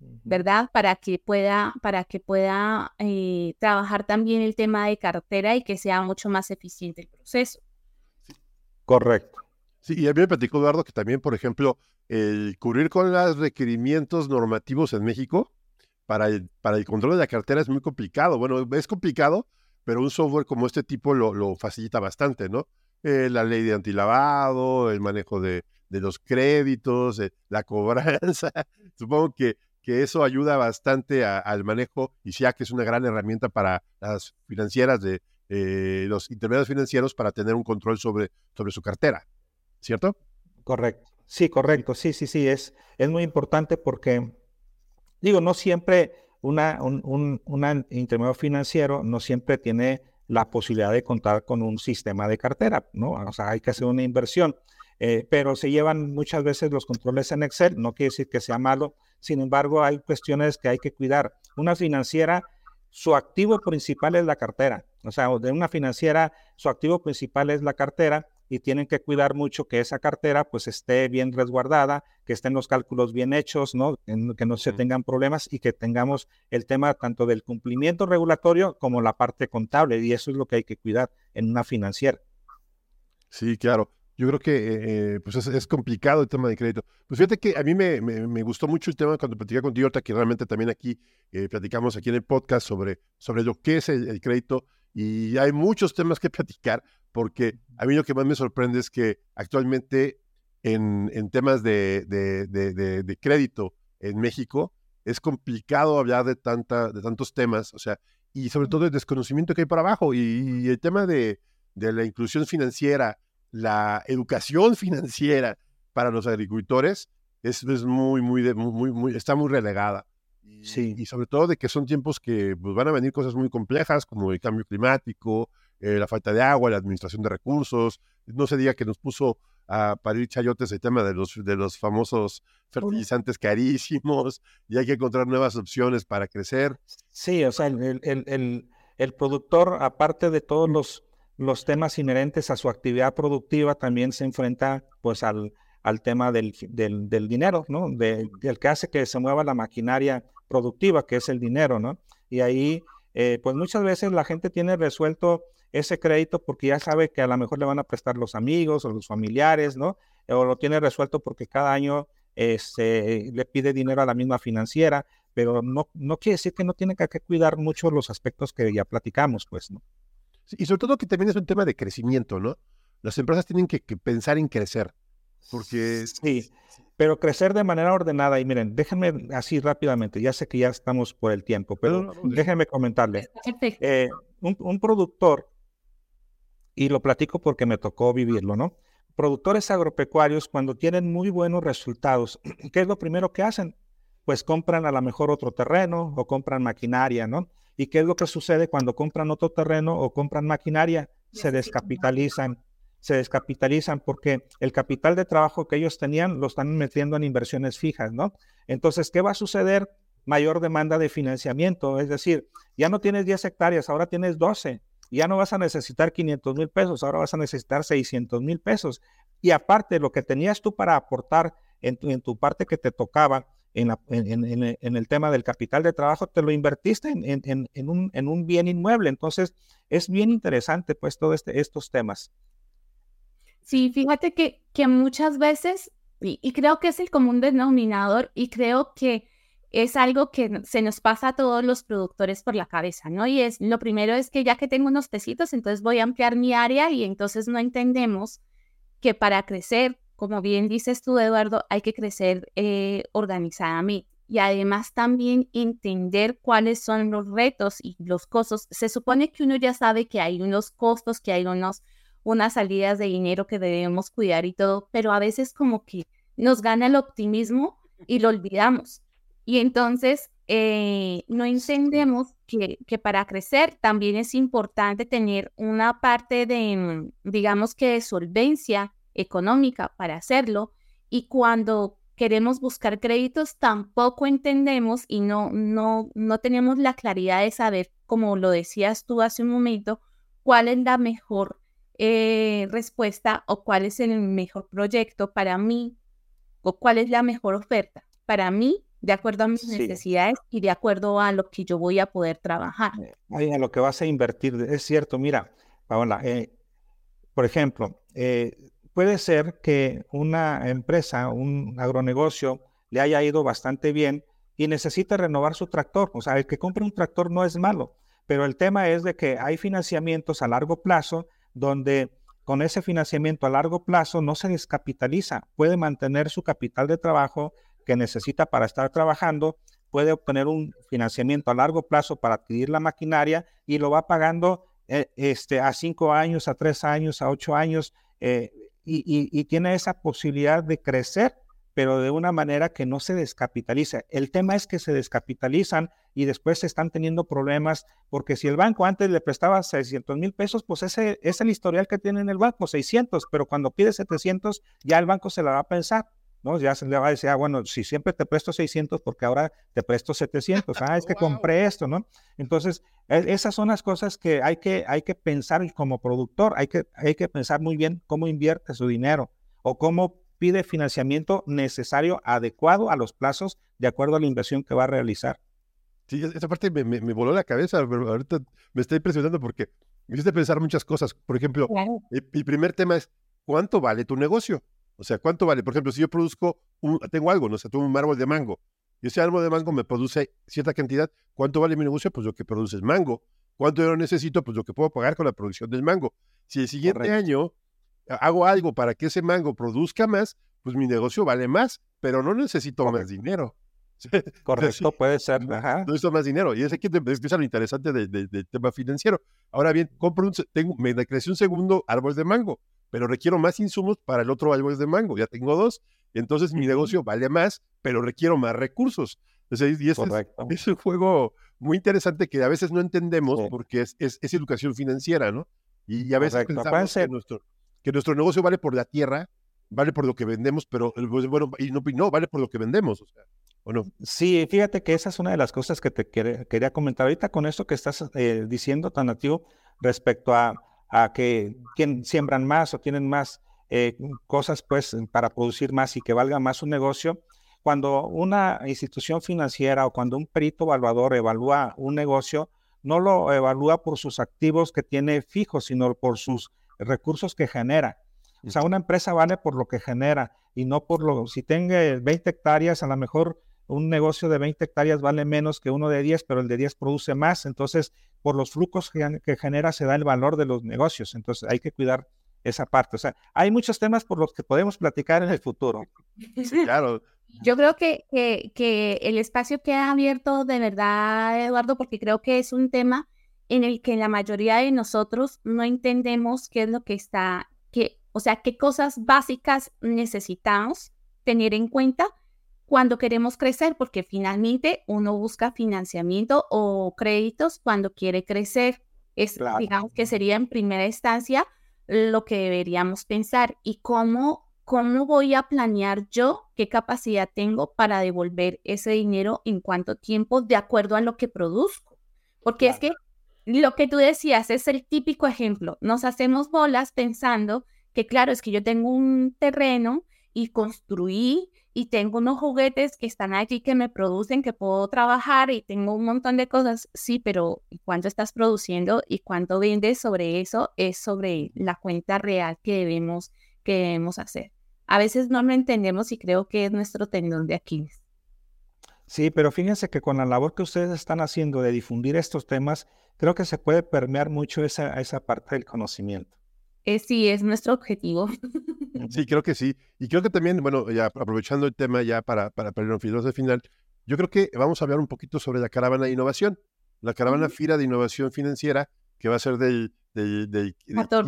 ¿verdad? Para que pueda, para que pueda eh, trabajar también el tema de cartera y que sea mucho más eficiente el proceso. Correcto. Sí, y a mí me platicó Eduardo que también, por ejemplo, el cubrir con los requerimientos normativos en México para el, para el control de la cartera es muy complicado. Bueno, es complicado, pero un software como este tipo lo, lo facilita bastante, ¿no? Eh, la ley de antilavado, el manejo de, los créditos, eh, la cobranza. Supongo que, que eso ayuda bastante al manejo y ya que es una gran herramienta para las financieras de eh, los intermediarios financieros para tener un control sobre, sobre su cartera, ¿cierto? Correcto. Sí, correcto. Sí, sí, sí. Es, es muy importante porque, digo, no siempre un, un intermedio financiero no siempre tiene la posibilidad de contar con un sistema de cartera, ¿no? O sea, hay que hacer una inversión. Eh, pero se llevan muchas veces los controles en Excel, no quiere decir que sea malo, sin embargo hay cuestiones que hay que cuidar. Una financiera, su activo principal es la cartera, o sea, de una financiera, su activo principal es la cartera y tienen que cuidar mucho que esa cartera pues esté bien resguardada, que estén los cálculos bien hechos, ¿no? que no se tengan problemas y que tengamos el tema tanto del cumplimiento regulatorio como la parte contable y eso es lo que hay que cuidar en una financiera. Sí, claro. Yo creo que eh, pues es, complicado el tema de crédito. Pues fíjate que a mí me, me, gustó mucho el tema cuando platicé contigo, ahorita que realmente también aquí eh, platicamos aquí en el podcast sobre, sobre lo que es el crédito y hay muchos temas que platicar, porque a mí lo que más me sorprende es que actualmente en, en temas de, de, de, crédito en México es complicado hablar de, tanta, de tantos temas, o sea, y sobre todo el desconocimiento que hay por abajo y, el tema de, la inclusión financiera, la educación financiera para los agricultores es, es muy, muy, muy, muy, está muy relegada. Sí. Y sobre todo de que son tiempos que pues, van a venir cosas muy complejas como el cambio climático, eh, la falta de agua, la administración de recursos. No se diga que nos puso a parir chayotes el tema de los, de los famosos fertilizantes carísimos y hay que encontrar nuevas opciones para crecer. Sí, o sea, el, el, el, productor, aparte de todos los, los temas inherentes a su actividad productiva, también se enfrenta pues al, al tema del, del, dinero, ¿no? De, del que hace que se mueva la maquinaria productiva, que es el dinero, ¿no? Y ahí, eh, pues muchas veces la gente tiene resuelto ese crédito porque ya sabe que a lo mejor le van a prestar los amigos o los familiares, ¿no? O lo tiene resuelto porque cada año este, le pide dinero a la misma financiera, pero no, no quiere decir que no tiene que, cuidar mucho los aspectos que ya platicamos, pues, ¿no? Y sobre todo que también es un tema de crecimiento, ¿no? Las empresas tienen que, pensar en crecer, porque... Sí, pero crecer de manera ordenada. Y miren, déjenme así rápidamente, ya sé que ya estamos por el tiempo, pero déjenme comentarle. Eh, un, un, productor y lo platico porque me tocó vivirlo, ¿no? Productores agropecuarios, cuando tienen muy buenos resultados, ¿qué es lo primero que hacen? Pues compran a lo mejor otro terreno o compran maquinaria, ¿no? ¿Y qué es lo que sucede cuando compran otro terreno o compran maquinaria? Se descapitalizan, se descapitalizan porque el capital de trabajo que ellos tenían lo están metiendo en inversiones fijas, ¿no? Entonces, ¿qué va a suceder? Mayor demanda de financiamiento, es decir, ya no tienes 10 hectáreas, ahora tienes 12 ya no vas a necesitar 500 mil pesos, ahora vas a necesitar 600 mil pesos. Y aparte, lo que tenías tú para aportar en tu, en tu parte que te tocaba en, en, el tema del capital de trabajo, te lo invertiste en, un, en un bien inmueble. Entonces, es bien interesante, pues, todos este, estos temas. Sí, fíjate que, que muchas veces, y creo que es el común denominador, y creo que es algo que se nos pasa a todos los productores por la cabeza, ¿no? Y es, lo primero es que ya que tengo unos pesitos, entonces voy a ampliar mi área y entonces no entendemos que para crecer, como bien dices tú, Eduardo, hay que crecer eh, organizadamente y además también entender cuáles son los retos y los costos. Se supone que uno ya sabe que hay unos costos, que hay unos, unas salidas de dinero que debemos cuidar y todo, pero a veces como que nos gana el optimismo y lo olvidamos. Y entonces eh, no entendemos que, que, para crecer también es importante tener una parte de, digamos que de solvencia económica para hacerlo. Y cuando queremos buscar créditos, tampoco entendemos y no, no, no tenemos la claridad de saber, como lo decías tú hace un momento, cuál es la mejor eh, respuesta o cuál es el mejor proyecto para mí o cuál es la mejor oferta para mí de acuerdo a mis necesidades y de acuerdo a lo que yo voy a poder trabajar. Eh, a lo que vas a invertir. Es cierto, mira, Paola, eh, por ejemplo, puede ser que una empresa, un agronegocio, le haya ido bastante bien y necesita renovar su tractor. O sea, el que compre un tractor no es malo, pero el tema es de que hay financiamientos a largo plazo donde con ese financiamiento a largo plazo no se descapitaliza, puede mantener su capital de trabajo que necesita para estar trabajando, puede obtener un financiamiento a largo plazo para adquirir la maquinaria y lo va pagando eh, este, a cinco años, a tres años, a ocho años, eh, y, tiene esa posibilidad de crecer pero de una manera que no se descapitaliza. El tema es que se descapitalizan y después se están teniendo problemas porque si el banco antes le prestaba 600 mil pesos, pues ese es el historial que tiene en el banco, 600, pero cuando pide 700 ya el banco se la va a pensar. ¿No? Ya se le va a decir, ah, bueno, si siempre te presto 600, porque ahora te presto 700. Ah, es que compré esto, ¿no? Entonces, e, esas son las cosas que hay que, hay que pensar como productor, hay que, hay que pensar muy bien cómo invierte su dinero o cómo pide financiamiento necesario, adecuado a los plazos, de acuerdo a la inversión que va a realizar. Sí, esa parte me, me, voló la cabeza, pero ahorita me está impresionando porque me hiciste pensar muchas cosas. Por ejemplo, el, primer tema es, ¿cuánto vale tu negocio? O sea, ¿cuánto vale? Por ejemplo, si yo produzco, un, tengo algo, no sé, tengo un árbol de mango, y ese árbol de mango me produce cierta cantidad, ¿cuánto vale mi negocio? Pues lo que produce es mango. ¿Cuánto yo necesito? Pues lo que puedo pagar con la producción del mango. Si el siguiente año hago algo para que ese mango produzca más, pues mi negocio vale más, pero no necesito más dinero. Correcto, puede ser. No necesito más dinero. Y es aquí es lo interesante del tema financiero. Ahora bien, compro un, tengo, me creció un segundo árbol de mango, pero requiero más insumos para el otro árbol de mango. Ya tengo dos. Entonces mi negocio vale más, pero requiero más recursos. Entonces, y es, es, un juego muy interesante que a veces no entendemos porque es, es, educación financiera, ¿no? Y, a veces pensamos que nuestro, que nuestro negocio vale por la tierra, vale por lo que vendemos, pero pues, bueno, y no, no vale por lo que vendemos, o sea, ¿o no? Sí, fíjate que esa es una de las cosas que te quería comentar ahorita con esto que estás eh, diciendo tan nativo respecto a, a que quien siembran más o tienen más eh, cosas pues para producir más y que valga más un negocio. Cuando una institución financiera o cuando un perito evaluador evalúa un negocio, no lo evalúa por sus activos que tiene fijos, sino por sus recursos que genera. O sea, una empresa vale por lo que genera y no por lo, si tenga 20 hectáreas, a lo mejor un negocio de 20 hectáreas vale menos que uno de 10, pero el de 10 produce más. Entonces, por los flujos que, genera se da el valor de los negocios. Entonces, hay que cuidar esa parte. O sea, hay muchos temas por los que podemos platicar en el futuro. claro. Yo creo que, que, que el espacio queda abierto de verdad, Eduardo, porque creo que es un tema en el que la mayoría de nosotros no entendemos qué es lo que está, que, o sea, qué cosas básicas necesitamos tener en cuenta cuando queremos crecer, porque finalmente uno busca financiamiento o créditos cuando quiere crecer. Es, digamos que sería en primera instancia lo que deberíamos pensar y cómo, cómo voy a planear yo qué capacidad tengo para devolver ese dinero en cuánto tiempo de acuerdo a lo que produzco. Porque es que lo que tú decías es el típico ejemplo. Nos hacemos bolas pensando que, claro, es que yo tengo un terreno y construí y tengo unos juguetes que están allí que me producen, que puedo trabajar y tengo un montón de cosas. Sí, pero ¿cuánto estás produciendo y cuánto vendes sobre eso? Es sobre la cuenta real que debemos, que debemos hacer. A veces no lo entendemos y creo que es nuestro tendón de Aquiles. Sí, pero fíjense que con la labor que ustedes están haciendo de difundir estos temas, creo que se puede permear mucho esa, esa parte del conocimiento. Eh, sí, es nuestro objetivo. Sí, creo que sí. Y creo que también, bueno, ya aprovechando el tema ya para, para, para el de final, yo creo que vamos a hablar un poquito sobre la caravana de innovación. La caravana FIRA de Innovación Financiera que va a ser del, del, del,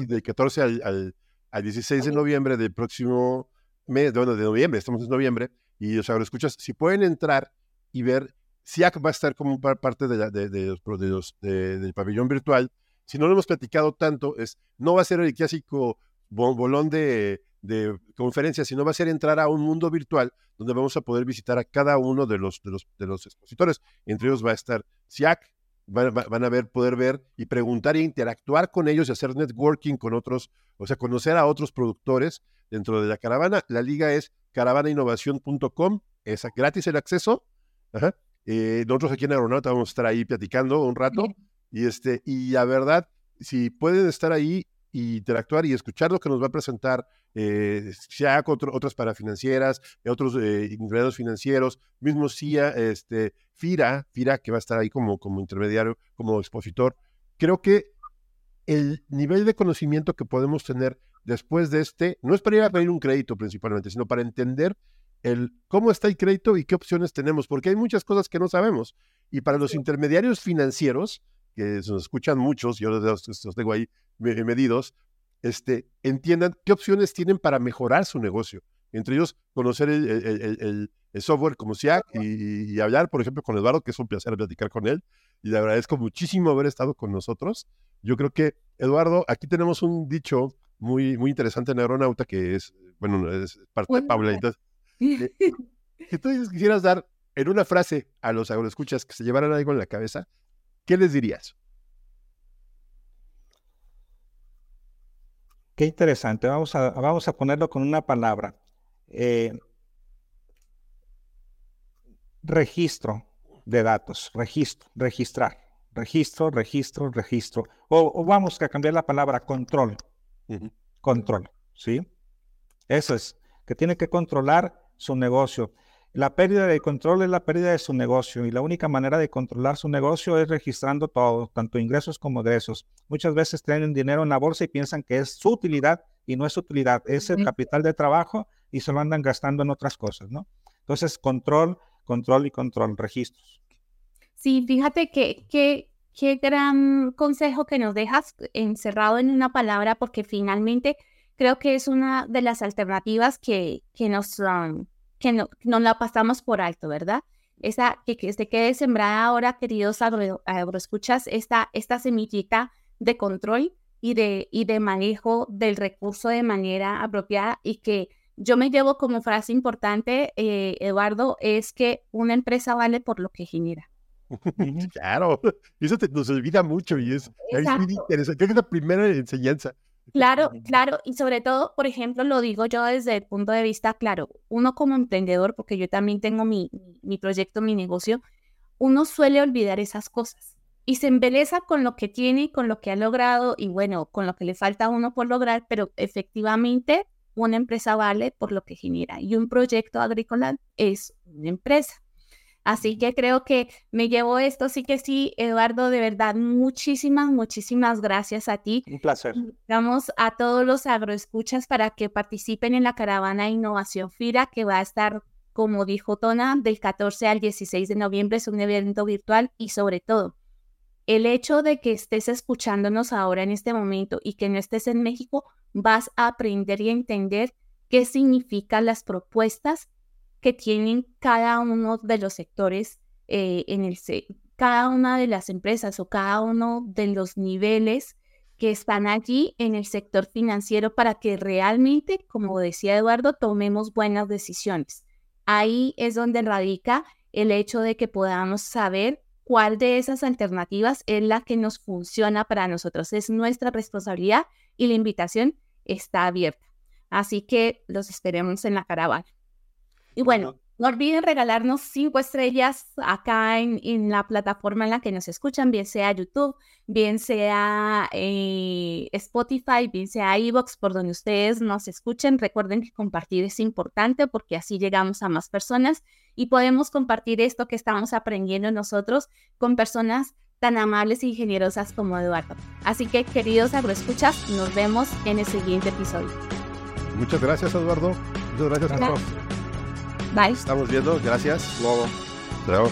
del 14 al, al, 16 de noviembre del próximo mes, bueno, de noviembre, estamos en noviembre, y los escuchas, si pueden entrar y ver, SIAC va a estar como parte de, la, de, de los, del pabellón virtual. Si no lo hemos platicado tanto, es no va a ser el clásico bolón de, de conferencias, sino va a ser entrar a un mundo virtual donde vamos a poder visitar a cada uno de los, expositores. Entre ellos va a estar SIAC, van, a ver, poder ver y preguntar e interactuar con ellos y hacer networking con otros, o sea, conocer a otros productores dentro de la caravana. La liga es caravanainnovación.com, es gratis el acceso. Eh, nosotros aquí en Aeronauta vamos a estar ahí platicando un rato. Y, este, y la verdad, si pueden estar ahí y interactuar y escuchar lo que nos va a presentar, eh, sea con otras parafinancieras, otros eh, financieros, mismo CIA, este, FIRA, FIRA que va a estar ahí como, como intermediario, como expositor. Creo que el nivel de conocimiento que podemos tener después de este, no es para ir a pedir un crédito principalmente, sino para entender el cómo está el crédito y qué opciones tenemos, porque hay muchas cosas que no sabemos. Y para los intermediarios financieros, que se nos escuchan muchos, yo los, los tengo ahí medidos, este, entiendan qué opciones tienen para mejorar su negocio. Entre ellos, conocer el, software como SIAC y, hablar, por ejemplo, con Eduardo, que es un placer platicar con él. Y le agradezco muchísimo haber estado con nosotros. Yo creo que, Eduardo, aquí tenemos un dicho muy, muy interesante en Aeronauta que es, bueno, es parte de Paula. Entonces, si tú quisieras dar en una frase a los agroescuchas que se llevaran algo en la cabeza, ¿qué les dirías? Qué interesante. Vamos a, vamos a ponerlo con una palabra. Eh, registro de datos. Registro, registrar. Registro, registro, registro. O, vamos a cambiar la palabra control. Control. ¿Sí? Eso es. Que tiene que controlar su negocio. La pérdida de control es la pérdida de su negocio y la única manera de controlar su negocio es registrando todo, tanto ingresos como egresos. Muchas veces tienen dinero en la bolsa y piensan que es su utilidad y no es utilidad, es el capital de trabajo y se lo andan gastando en otras cosas, ¿no? Entonces, control, control y control, registros. Sí, fíjate que, qué gran consejo que nos dejas encerrado en una palabra porque finalmente creo que es una de las alternativas que, que nos... Um, que no, la pasamos por alto, ¿verdad? Esa que, que se quede sembrada ahora, queridos agroescuchas, esta, esta semillita de control y de, y de manejo del recurso de manera apropiada y que yo me llevo como frase importante, eh, Eduardo, es que una empresa vale por lo que genera. claro, eso nos olvida mucho y es, es muy interesante. Creo que es la primera enseñanza. Claro, claro, y sobre todo, por ejemplo, lo digo yo desde el punto de vista, claro, uno como emprendedor, porque yo también tengo mi, mi proyecto, mi negocio, uno suele olvidar esas cosas y se embeleza con lo que tiene y con lo que ha logrado y bueno, con lo que le falta a uno por lograr, pero efectivamente una empresa vale por lo que genera y un proyecto agrícola es una empresa. Así que creo que me llevo esto, sí que sí, Eduardo, de verdad, muchísimas, muchísimas gracias a ti. Un placer. Vamos a todos los agroescuchas para que participen en la caravana Innovación FIRA, que va a estar, como dijo Tona, del 14 al 16 de noviembre, es un evento virtual y sobre todo, el hecho de que estés escuchándonos ahora en este momento y que no estés en México, vas a aprender y entender qué significan las propuestas que tienen cada uno de los sectores eh, en el cada una de las empresas o cada uno de los niveles que están allí en el sector financiero para que realmente, como decía Eduardo, tomemos buenas decisiones. Ahí es donde radica el hecho de que podamos saber cuál de esas alternativas es la que nos funciona para nosotros. Es nuestra responsabilidad y la invitación está abierta. Así que los esperemos en la caravana. Y bueno, no olviden regalarnos cinco estrellas acá en, la plataforma en la que nos escuchan, bien sea YouTube, bien sea eh, Spotify, bien sea iVoox, por donde ustedes nos escuchen. Recuerden que compartir es importante porque así llegamos a más personas y podemos compartir esto que estamos aprendiendo nosotros con personas tan amables y generosas como Eduardo. Así que, queridos agroescuchas, nos vemos en el siguiente episodio. Muchas gracias, Eduardo. Muchas gracias a todos. Bye. Estamos viendo. Gracias. Luego. Luego.